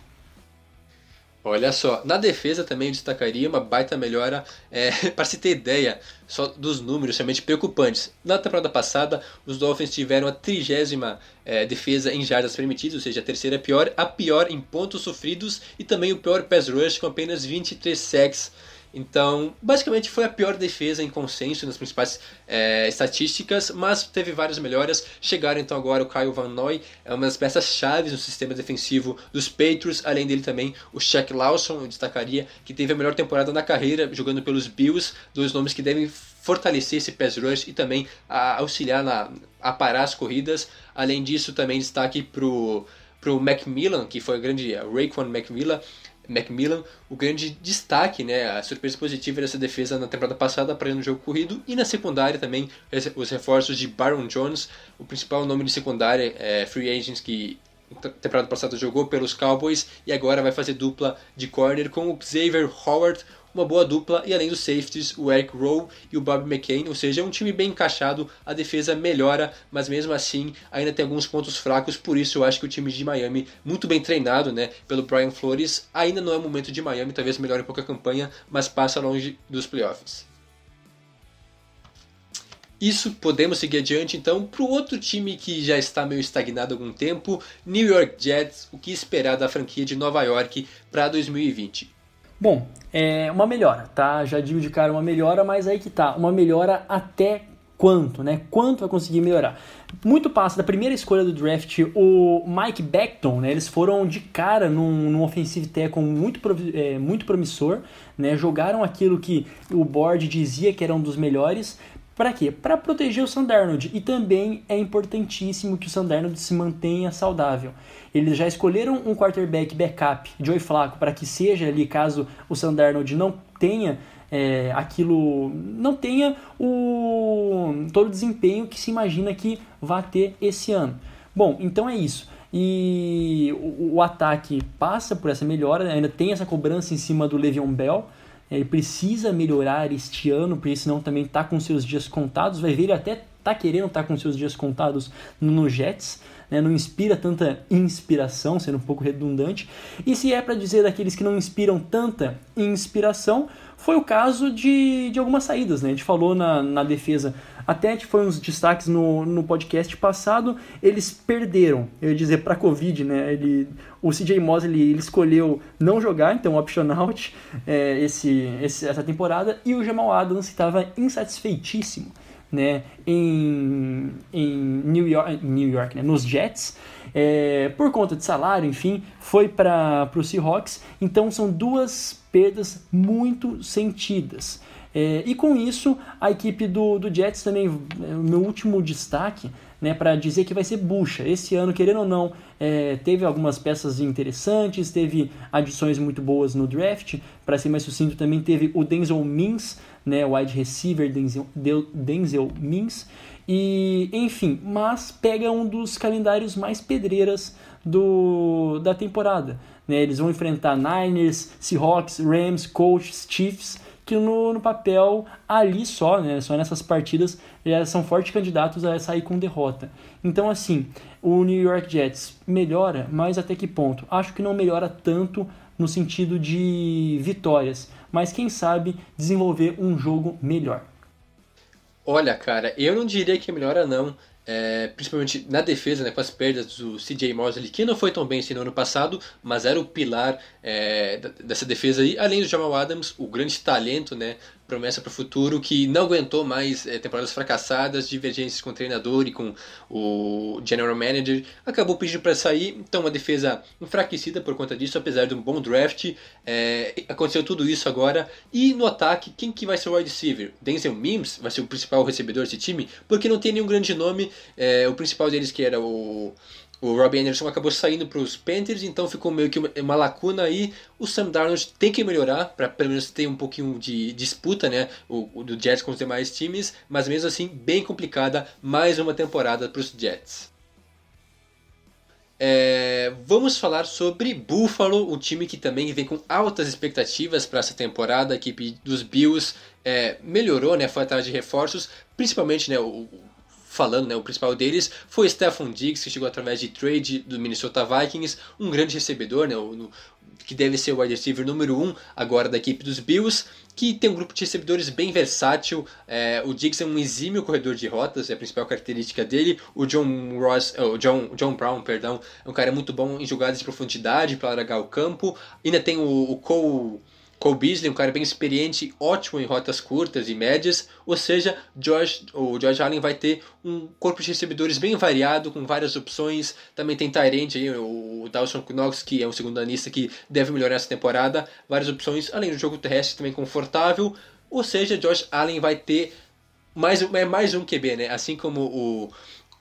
Olha só, na defesa também destacaria uma baita melhora, é, para se ter ideia só dos números realmente preocupantes. Na temporada passada, os Dolphins tiveram a trigésima é, defesa em jardas permitidas, ou seja, a terceira pior, a pior em pontos sofridos e também o pior pass rush com apenas 23 sacks então, basicamente foi a pior defesa em consenso nas principais é, estatísticas, mas teve várias melhoras. Chegaram então agora o Kyle Van Noy, é uma das peças chaves no sistema defensivo dos Patriots, além dele também o Shaq Lawson, eu destacaria, que teve a melhor temporada na carreira jogando pelos Bills, dois nomes que devem fortalecer esse pass rush e também a, auxiliar na, a parar as corridas. Além disso, também destaque pro pro Macmillan, que foi o grande Raekwon Macmillan, Macmillan, o grande destaque, né, a surpresa positiva dessa defesa na temporada passada para no jogo corrido. E na secundária também os reforços de Baron Jones, o principal nome de secundária, é, free agents que temporada passada jogou pelos Cowboys e agora vai fazer dupla de corner com o Xavier Howard, uma boa dupla e além dos safeties, o Eric Rowe e o Bob McCain, ou seja, é um time bem encaixado, a defesa melhora, mas mesmo assim ainda tem alguns pontos fracos, por isso eu acho que o time de Miami, muito bem treinado né, pelo Brian Flores, ainda não é o momento de Miami, talvez melhore um pouco a campanha, mas passa longe dos playoffs. Isso podemos seguir adiante então para o outro time que já está meio estagnado há algum tempo, New York Jets. O que esperar da franquia de Nova York para 2020? Bom, é uma melhora, tá? Já digo de cara uma melhora, mas aí que tá, uma melhora até quanto, né? Quanto vai conseguir melhorar? Muito passa da primeira escolha do draft, o Mike Beckton, né? Eles foram de cara num, num offensive tackle muito, é, muito promissor, né? Jogaram aquilo que o board dizia que era um dos melhores, para quê? Para proteger o Sandarnold. E também é importantíssimo que o Sandarnold se mantenha saudável. Eles já escolheram um quarterback backup, Joey Flacco, para que seja ali caso o Sandarnold não tenha é, aquilo, não tenha o todo o desempenho que se imagina que vai ter esse ano. Bom, então é isso. E o, o ataque passa por essa melhora, ainda tem essa cobrança em cima do Le'Veon Bell, ele precisa melhorar este ano, porque senão também está com seus dias contados. Vai ver, ele até está querendo estar tá com seus dias contados no Jets, né? não inspira tanta inspiração, sendo um pouco redundante. E se é para dizer daqueles que não inspiram tanta inspiração, foi o caso de, de algumas saídas. Né? A gente falou na, na defesa até foi uns destaques no, no podcast passado, eles perderam, eu ia dizer, para Covid, né? Ele, o CJ Mosley ele escolheu não jogar, então option out é, esse, esse, essa temporada, e o Jamal Adams estava insatisfeitíssimo né, em, em New York, New York né, nos Jets, é, por conta de salário, enfim, foi para o Seahawks. Então são duas perdas muito sentidas. É, e com isso, a equipe do, do Jets também, é, o meu último destaque, né, para dizer que vai ser bucha. Esse ano, querendo ou não, é, teve algumas peças interessantes, teve adições muito boas no draft. Para ser mais sucinto, também teve o Denzel Mims, né, wide receiver Denzel, Denzel Mims. E, enfim, mas pega um dos calendários mais pedreiras do, da temporada. Né? Eles vão enfrentar Niners, Seahawks, Rams, Colts, Chiefs que no, no papel ali só, né, só nessas partidas, já são fortes candidatos a sair com derrota. Então, assim, o New York Jets melhora, mas até que ponto? Acho que não melhora tanto no sentido de vitórias, mas quem sabe desenvolver um jogo melhor. Olha, cara, eu não diria que melhora não é, principalmente na defesa, né, com as perdas do CJ Mosley, que não foi tão bem assim no ano passado, mas era o pilar é, dessa defesa aí, além do Jamal Adams, o grande talento né, promessa para o futuro que não aguentou mais é, temporadas fracassadas, divergências com o treinador e com o general manager, acabou pedindo para sair. Então, uma defesa enfraquecida por conta disso, apesar de um bom draft. É, aconteceu tudo isso agora. E no ataque, quem que vai ser o wide receiver? Denzel Mims vai ser o principal recebedor desse time, porque não tem nenhum grande nome. É, o principal deles que era o o Robbie Anderson acabou saindo para os Panthers, então ficou meio que uma, uma, lacuna aí. O Sam Darnold tem que melhorar para pelo menos ter um pouquinho de disputa, né? O, o, do Jets com os demais times, mas mesmo assim bem complicada. Mais uma temporada para os Jets. É, vamos falar sobre Buffalo, um time que também vem com altas expectativas para essa temporada. A equipe dos Bills é, melhorou, né? Foi atrás de reforços, principalmente né, o, falando, né, o principal deles foi Stephon Diggs, que chegou através de trade do Minnesota Vikings, um grande recebedor, né, o, que deve ser o wide receiver número 1 um agora da equipe dos Bills, que tem um grupo de recebedores bem versátil. É, o Diggs é um exímio corredor de rotas, é a principal característica dele. O John Ross, oh, John, John Brown, perdão, é um cara muito bom em jogadas de profundidade para alargar o campo. Ainda tem o, o Cole Cole Beasley, um cara bem experiente, ótimo em rotas curtas e médias, ou seja, Josh, o Josh Allen vai ter um corpo de recebedores bem variado, com várias opções. Também tem Tyrant aí, o Dawson Knox, que é um segundo anista que deve melhorar essa temporada. Várias opções, além do jogo terrestre também confortável. Ou seja, Josh Allen vai ter mais, é mais um QB, né? Assim como o,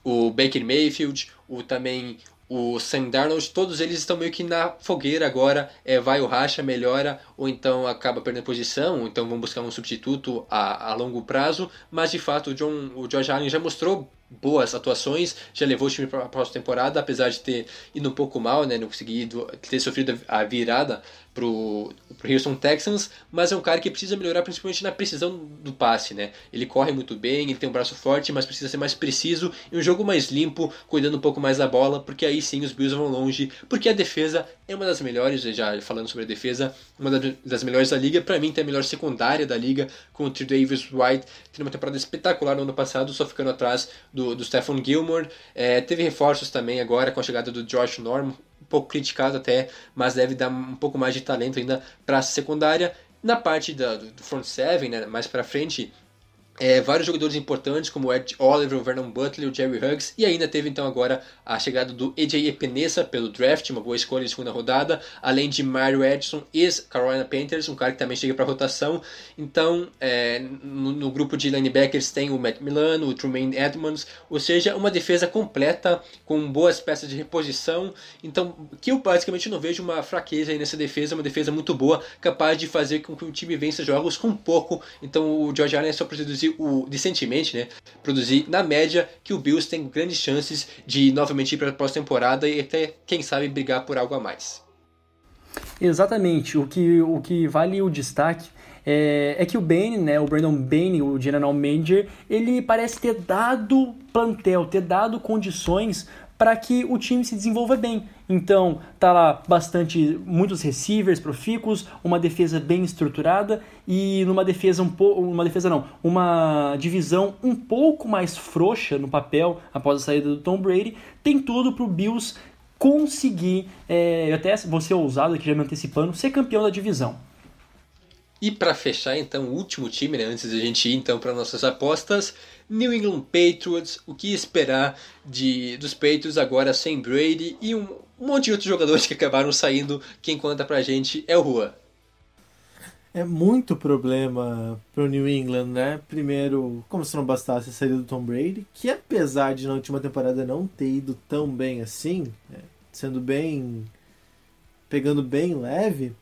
o Baker Mayfield, o também o Sam Darnold, todos eles estão meio que na fogueira agora. É, vai o racha, melhora, ou então acaba perdendo posição, ou então vão buscar um substituto a, a longo prazo. Mas de fato, o, John, o George Allen já mostrou boas atuações, já levou o time para a próxima temporada, apesar de ter ido um pouco mal, né, não conseguido ter sofrido a virada pro, pro Houston Texans, mas é um cara que precisa melhorar principalmente na precisão do passe, né? Ele corre muito bem, ele tem um braço forte, mas precisa ser mais preciso e um jogo mais limpo, cuidando um pouco mais da bola, porque aí sim os Bills vão longe, porque a defesa é uma das melhores, já falando sobre a defesa, uma das melhores da liga, para mim tem a melhor secundária da liga, com o Trey Davis White, tendo uma temporada espetacular no ano passado, só ficando atrás do, do Stephon Gilmore, é, teve reforços também agora com a chegada do Josh Norman, pouco criticado até, mas deve dar um pouco mais de talento ainda para a secundária. Na parte da, do front seven, né, mais para frente, é, vários jogadores importantes como Ed Oliver, o Vernon Butler, o Jerry Huggs e ainda teve então agora a chegada do AJ Epinesa pelo draft, uma boa escolha em segunda rodada, além de Mario Edson, ex-Carolina Panthers, um cara que também chega para rotação. Então, é, no, no, grupo de linebackers tem o Matt Milano, o Trumaine Edmonds, ou seja, uma defesa completa com boas peças de reposição. Então, que eu basicamente não vejo uma fraqueza nessa defesa, uma defesa muito boa, capaz de fazer com que o time vença jogos com pouco. Então, o George Allen é só o, recentemente, né, produzir na média que o Bills tem grandes chances de novamente ir para a próxima temporada e até, quem sabe, brigar por algo a mais. Exatamente. O que, o que vale o destaque é, é, que o Bane, né, o Brandon Bane, o General Manager, ele parece ter dado plantel, ter dado condições para que o time se desenvolva bem. Então, tá lá bastante muitos receivers profícuos, uma defesa bem estruturada e numa defesa um pouco, uma defesa não, uma divisão um pouco mais frouxa no papel após a saída do Tom Brady, tem tudo para o Bills conseguir, é, até vou ser ousado aqui já me antecipando, ser campeão da divisão. E para fechar, então, o último time, né, antes da gente ir então para nossas apostas, New England Patriots, o que esperar de dos Patriots agora sem Brady e um, um monte de outros jogadores que acabaram saindo. Quem conta pra gente é o Rua. É muito problema pro New England, né? Primeiro, como se não bastasse a saída do Tom Brady, que apesar de na última temporada não ter ido tão bem assim, né? sendo bem. pegando bem leve,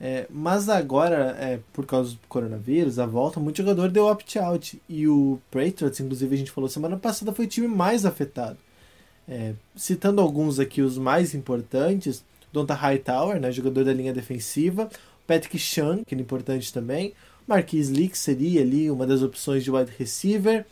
é, mas agora, é, por causa do coronavírus, a volta, muito jogador deu opt-out. E o Patriots, inclusive a gente falou semana passada, foi o time mais afetado. É, citando alguns aqui, os mais importantes, Donta Hightower, né, jogador da linha defensiva, Patrick Chan, que é importante também, Marquis Lee, que seria ali uma das opções de wide receiver.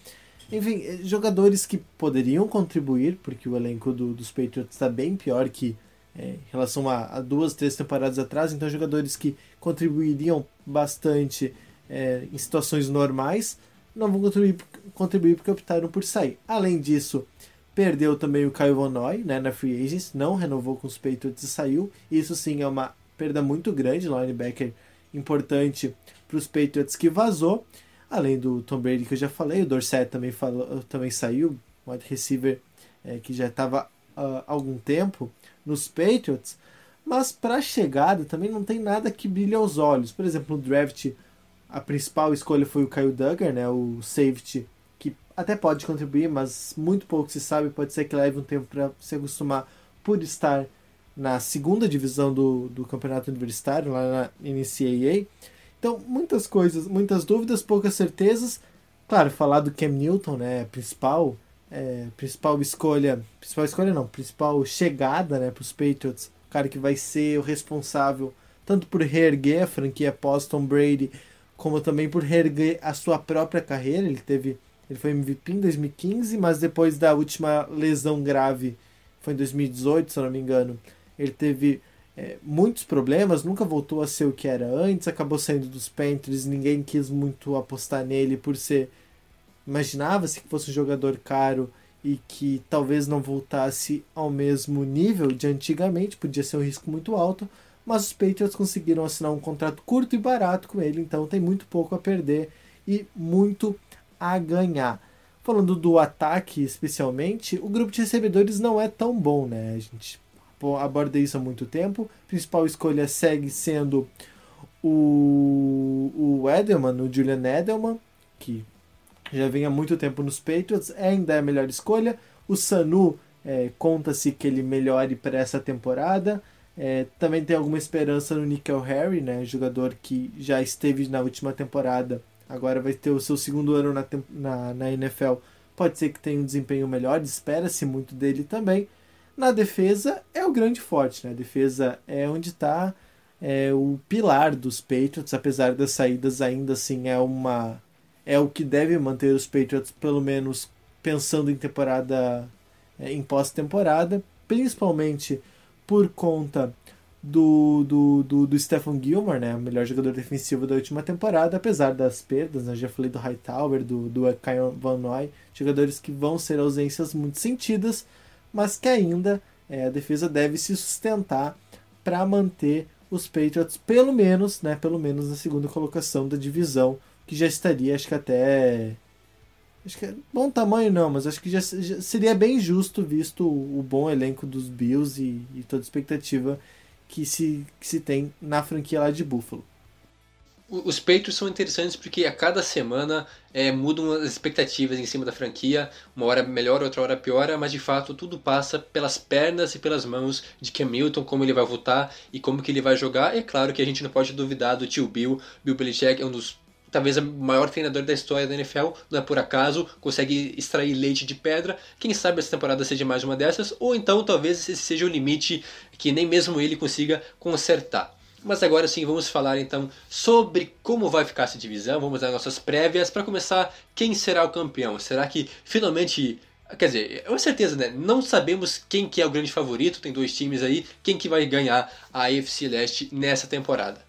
Enfim, é, jogadores que poderiam contribuir, porque o elenco do, dos Patriots está bem pior que é, em relação a, a, duas, três temporadas atrás. Então, jogadores que contribuiriam bastante é, em situações normais não vão contribuir, contribuir porque optaram por sair. Além disso, perdeu também o Van Noy né, na Free Agents, não renovou com os Patriots e saiu. Isso sim é uma perda muito grande, linebacker importante para os Patriots que vazou. Além do Tom Brady que eu já falei, o Dorset também, falou, também saiu, wide receiver é, que já estava há algum tempo nos Patriots. Mas para chegada também não tem nada que brilhe aos olhos. Por exemplo, no draft, a principal escolha foi o Kyle Duggar, né, o safety, até pode contribuir, mas muito pouco se sabe. Pode ser que leve um tempo para se acostumar por estar na segunda divisão do, do campeonato universitário, lá na NCAA. Então, muitas coisas, muitas dúvidas, poucas certezas. Claro, falar do Cam Newton, né, principal, é, principal escolha, principal escolha não, principal chegada, né, para os Patriots, o cara que vai ser o responsável tanto por reerguer a franquia pós Tom Brady, como também por reerguer a sua própria carreira. Ele teve, ele foi MVP em 2015, mas depois da última lesão grave, foi em 2018, se eu não me engano, ele teve é, muitos problemas, nunca voltou a ser o que era antes, acabou saindo dos Panthers, ninguém quis muito apostar nele por ser. Imaginava-se que fosse um jogador caro e que talvez não voltasse ao mesmo nível de antigamente, podia ser um risco muito alto, mas os Patriots conseguiram assinar um contrato curto e barato com ele, então tem muito pouco a perder e muito a ganhar. Falando do ataque especialmente, o grupo de recebedores não é tão bom, né? A gente abordei isso há muito tempo. A principal escolha segue sendo o, o Edelman, o Julian Edelman, que já vem há muito tempo nos Patriots, ainda é a melhor escolha. O Sanu, é, conta-se que ele melhore para essa temporada. É, também tem alguma esperança no Nickel Harry, né, jogador que já esteve na última temporada, agora vai ter o seu segundo ano na, na, na NFL. Pode ser que tenha um desempenho melhor, espera-se muito dele também. Na defesa é o grande forte, né? A defesa é onde está é, o pilar dos Patriots, apesar das saídas ainda assim é uma é o que deve manter os Patriots pelo menos pensando em temporada é, em pós-temporada, principalmente por conta do, do, do, do Stephen Gilmore, né, o melhor jogador defensivo da última temporada, apesar das perdas, né, já falei do Hightower, do, do Kyle Van Noy, jogadores que vão ser ausências muito sentidas, mas que ainda é, a defesa deve se sustentar para manter os Patriots pelo menos, né, pelo menos na segunda colocação da divisão, que já estaria, acho que até acho que é bom tamanho não, mas acho que já, já seria bem justo visto o, o, bom elenco dos Bills e, e toda a expectativa que se, que se tem na franquia lá de Buffalo. Os Patriots são interessantes porque a cada semana é, mudam as expectativas em cima da franquia. Uma hora melhor, outra hora piora, mas de fato tudo passa pelas pernas e pelas mãos de Cam Newton, como ele vai voltar e como que ele vai jogar. É claro que a gente não pode duvidar do tio Bill. Bill Belichick é um dos talvez o maior treinador da história da NFL, não é por acaso, consegue extrair leite de pedra. Quem sabe essa temporada seja mais uma dessas, ou então talvez esse seja o limite que nem mesmo ele consiga consertar. Mas agora sim, vamos falar então sobre como vai ficar essa divisão, vamos dar nossas prévias. Para começar, quem será o campeão? Será que finalmente Quer dizer, é uma certeza, né? Não sabemos quem que é o grande favorito, tem dois times aí, quem que vai ganhar a AFC Leste nessa temporada.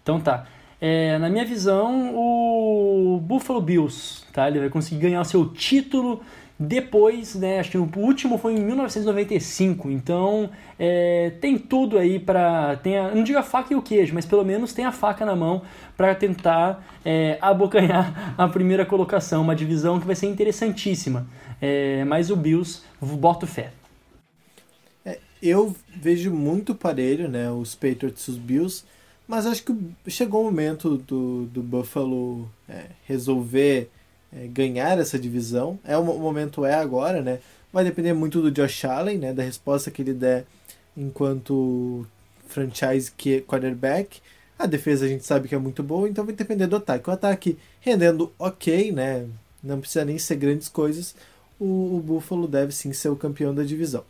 Então tá. É, na minha visão, o Buffalo Bills, tá? Ele vai conseguir ganhar o seu título depois, né, acho que o último foi em 1995, então é, tem tudo aí para, não digo a faca e o queijo, mas pelo menos tem a faca na mão para tentar é, abocanhar a primeira colocação, uma divisão que vai ser interessantíssima, é, mas o Bills, boto fé. É, eu vejo muito parelho, né, os Patriots e os Bills, mas acho que chegou o momento do, do Buffalo é, resolver é, ganhar essa divisão. É o, momento é agora, né? Vai depender muito do Josh Allen, né? Da resposta que ele der enquanto franchise quarterback. A defesa a gente sabe que é muito boa, então vai depender do ataque. O ataque rendendo ok, né? Não precisa nem ser grandes coisas. O, o Buffalo deve sim ser o campeão da divisão.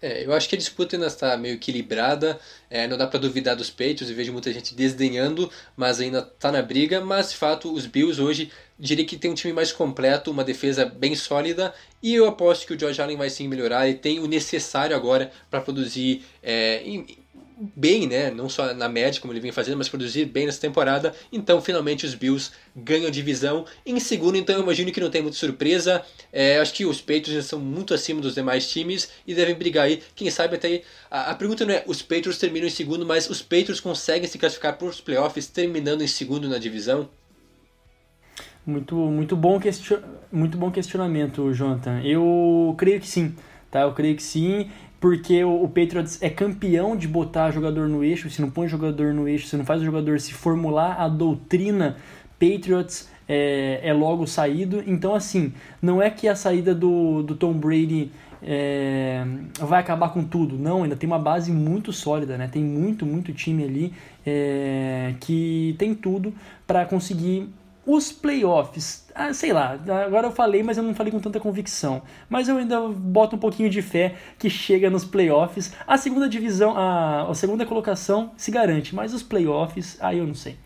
É, eu acho que a disputa ainda está meio equilibrada, é, não dá para duvidar dos peitos, eu vejo muita gente desdenhando, mas ainda está na briga, mas de fato os Bills hoje diria que tem um time mais completo, uma defesa bem sólida, e eu aposto que o George Allen vai sim melhorar, ele tem o necessário agora para produzir é, em, bem, né? Não só na média, como ele vem fazendo, mas produzir bem nessa temporada. Então, finalmente, os Bills ganham divisão. Em segundo, então, eu imagino que não tem muita surpresa. É, acho que os Patriots são muito acima dos demais times e devem brigar aí. Quem sabe até aí. A, a pergunta não é os Patriots terminam em segundo, mas os Patriots conseguem se classificar para os playoffs terminando em segundo na divisão? Muito, muito, bom question... muito bom questionamento, Jonathan. Eu creio que sim. Tá? Eu creio que sim porque o, Patriots é campeão de botar jogador no eixo, se não põe jogador no eixo, se não faz o jogador se formular a doutrina Patriots é, é logo saído. Então, assim, não é que a saída do, do Tom Brady é, vai acabar com tudo. Não, ainda tem uma base muito sólida, né? Tem muito, muito time ali é, que tem tudo para conseguir os playoffs, ah, sei lá, agora eu falei, mas eu não falei com tanta convicção. Mas eu ainda boto um pouquinho de fé que chega nos playoffs. A segunda divisão, a, a segunda colocação se garante, mas os playoffs, aí eu não sei.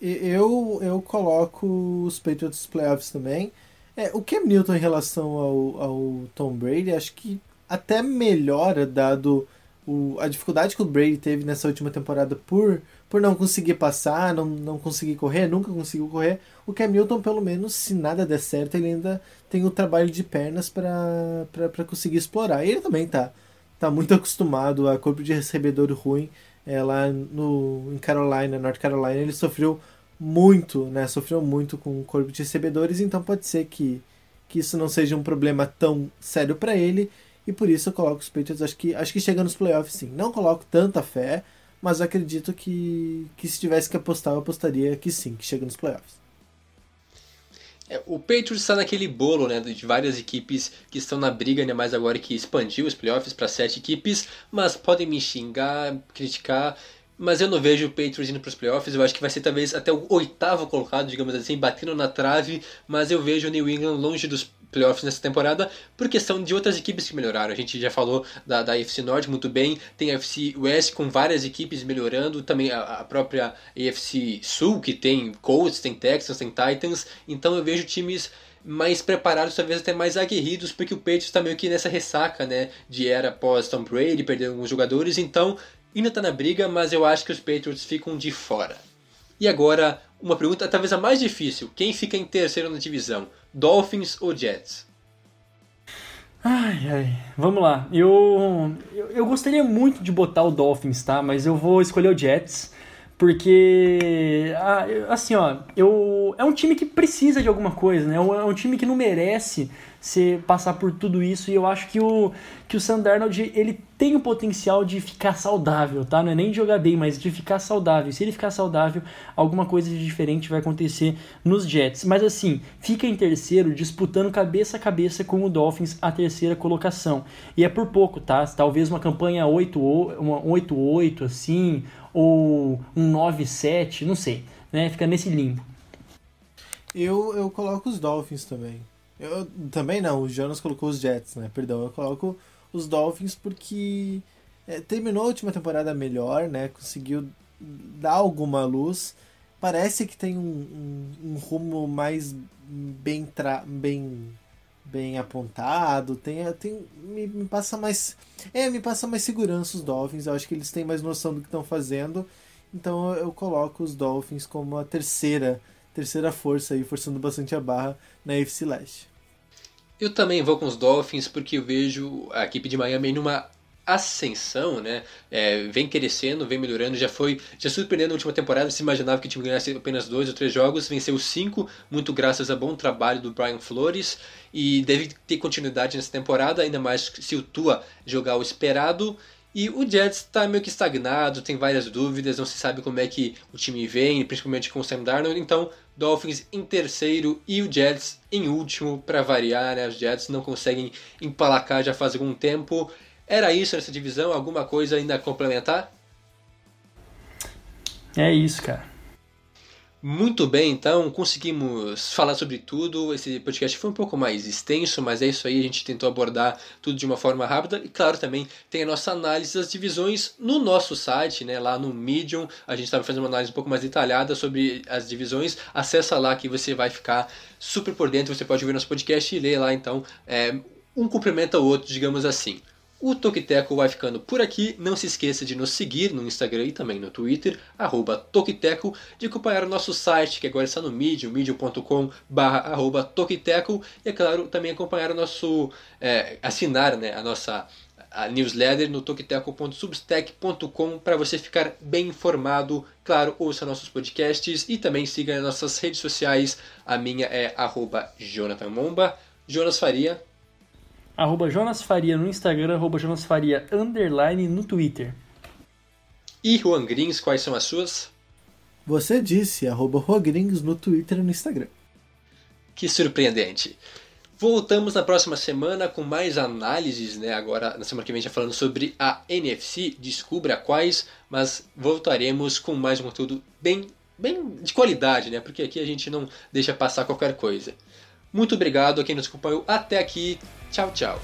Eu, eu coloco os Patriots playoffs também. É, o Cam Newton em relação ao, ao Tom Brady, acho que até melhora, dado o, a dificuldade que o Brady teve nessa última temporada por por não conseguir passar, não, não conseguir correr, nunca conseguiu correr. O Cam Newton, pelo menos, se nada der certo, ele ainda tem o trabalho de pernas para conseguir explorar. Ele também tá, tá muito acostumado a corpo de recebedor ruim. É, lá no, em Carolina, North Carolina, ele sofreu muito, né? Sofreu muito com o corpo de recebedores, então pode ser que, que isso não seja um problema tão sério para ele. E por isso eu coloco os Patriots, acho que, acho que chega nos playoffs sim. Não coloco tanta fé, mas acredito que, que se tivesse que apostar, eu apostaria que sim, que chega nos playoffs. É, o Patriots está naquele bolo né, de várias equipes que estão na briga, ainda mais agora que expandiu os playoffs para sete equipes, mas podem me xingar, criticar, mas eu não vejo o Patriots indo para os playoffs. Eu acho que vai ser talvez até o oitavo colocado, digamos assim, batendo na trave, mas eu vejo o New England longe dos playoffs nessa temporada por questão de outras equipes que melhoraram. A gente já falou da, da Norte muito bem, tem a AFC West com várias equipes melhorando, também a, a própria AFC Sul, que tem Colts, tem Texans, tem Titans, então eu vejo times mais preparados, talvez até mais aguerridos, porque o Patriots está meio que nessa ressaca, né, de era pós Tom Brady, perdendo alguns jogadores, então ainda está na briga, mas eu acho que os Patriots ficam de fora. E agora, uma pergunta talvez a mais difícil, quem fica em terceiro na divisão? Dolphins ou Jets? Ai, ai, vamos lá. Eu, eu, eu, gostaria muito de botar o Dolphins, tá? Mas eu vou escolher o Jets. Porque, ah, assim, ó, eu, é um time que precisa de alguma coisa, né? É um é time que não merece se passar por tudo isso. E eu acho que o, que o Sam Darnold, ele tem o potencial de ficar saudável, tá? Não é nem de jogar bem, mas de ficar saudável. Se ele ficar saudável, alguma coisa de diferente vai acontecer nos Jets. Mas assim, fica em terceiro, disputando cabeça a cabeça com o Dolphins a terceira colocação. E é por pouco, tá? Talvez uma campanha 8-8, assim, ou um 9-7, não sei. Né? Fica nesse limbo. Eu, eu coloco os Dolphins também. Eu também não, o Jonas colocou os Jets, né? Perdão, eu coloco os Dolphins porque é, terminou a última temporada melhor, né? Conseguiu dar alguma luz. Parece que tem um, um, um rumo mais bem, tra bem bem apontado, tem, tem me, me, passa mais é, me passa mais segurança os Dolphins, eu acho que eles têm mais noção do que estão fazendo. Então eu, coloco os Dolphins como a terceira terceira força aí, forçando bastante a barra na AFC Leste. Eu também vou com os Dolphins porque eu vejo a equipe de Miami numa ascensão, né? É, vem crescendo, vem melhorando. Já foi, já surpreendendo na última temporada. Se imaginava que o time ganhasse apenas dois ou três jogos, venceu cinco, muito graças a bom trabalho do Brian Flores e deve ter continuidade nessa temporada, ainda mais se o Tua jogar o esperado. E o Jets está meio que estagnado, tem várias dúvidas, não se sabe como é que o time vem, principalmente com o Sam Darnold. Então, Dolphins em terceiro e o Jets em último, para variar, né? Os Jets não conseguem empalacar já faz algum tempo. Era isso nessa divisão? Alguma coisa ainda a complementar? É isso, cara. Muito bem, então conseguimos falar sobre tudo. Esse podcast foi um pouco mais extenso, mas é isso aí. A gente tentou abordar tudo de uma forma rápida. E claro, também tem a nossa análise das divisões no nosso site, né? Lá no Medium. A gente estava fazendo uma análise um pouco mais detalhada sobre as divisões. Acessa lá que você vai ficar super por dentro. Você pode ouvir nosso podcast e ler lá, então, é, um complementa o outro, digamos assim. O Tokiteco vai ficando por aqui. Não se esqueça de nos seguir no Instagram e também no Twitter, arroba Tokiteco, de acompanhar o nosso site, que agora está no Medium, medium.com barra Tokiteco, e é claro, também acompanhar o nosso, é, assinar né, a nossa a newsletter no tokiteco.substack.com para você ficar bem informado. Claro, ouça nossos podcasts e também siga nossas redes sociais. A minha é arroba Jonathan Momba. Jonas Faria. Arroba Jonas Faria no Instagram, arroba Jonas Faria underline no Twitter. E Juan Grins, quais são as suas? Você disse, arroba Rogrings no Twitter e no Instagram. Que surpreendente. Voltamos na próxima semana com mais análises, né? Agora, na semana que vem, já falando sobre a NFC, descubra quais, mas voltaremos com mais um conteúdo bem, bem de qualidade, né? Porque aqui a gente não deixa passar qualquer coisa. Muito obrigado a quem nos acompanhou até aqui. Tchau, tchau.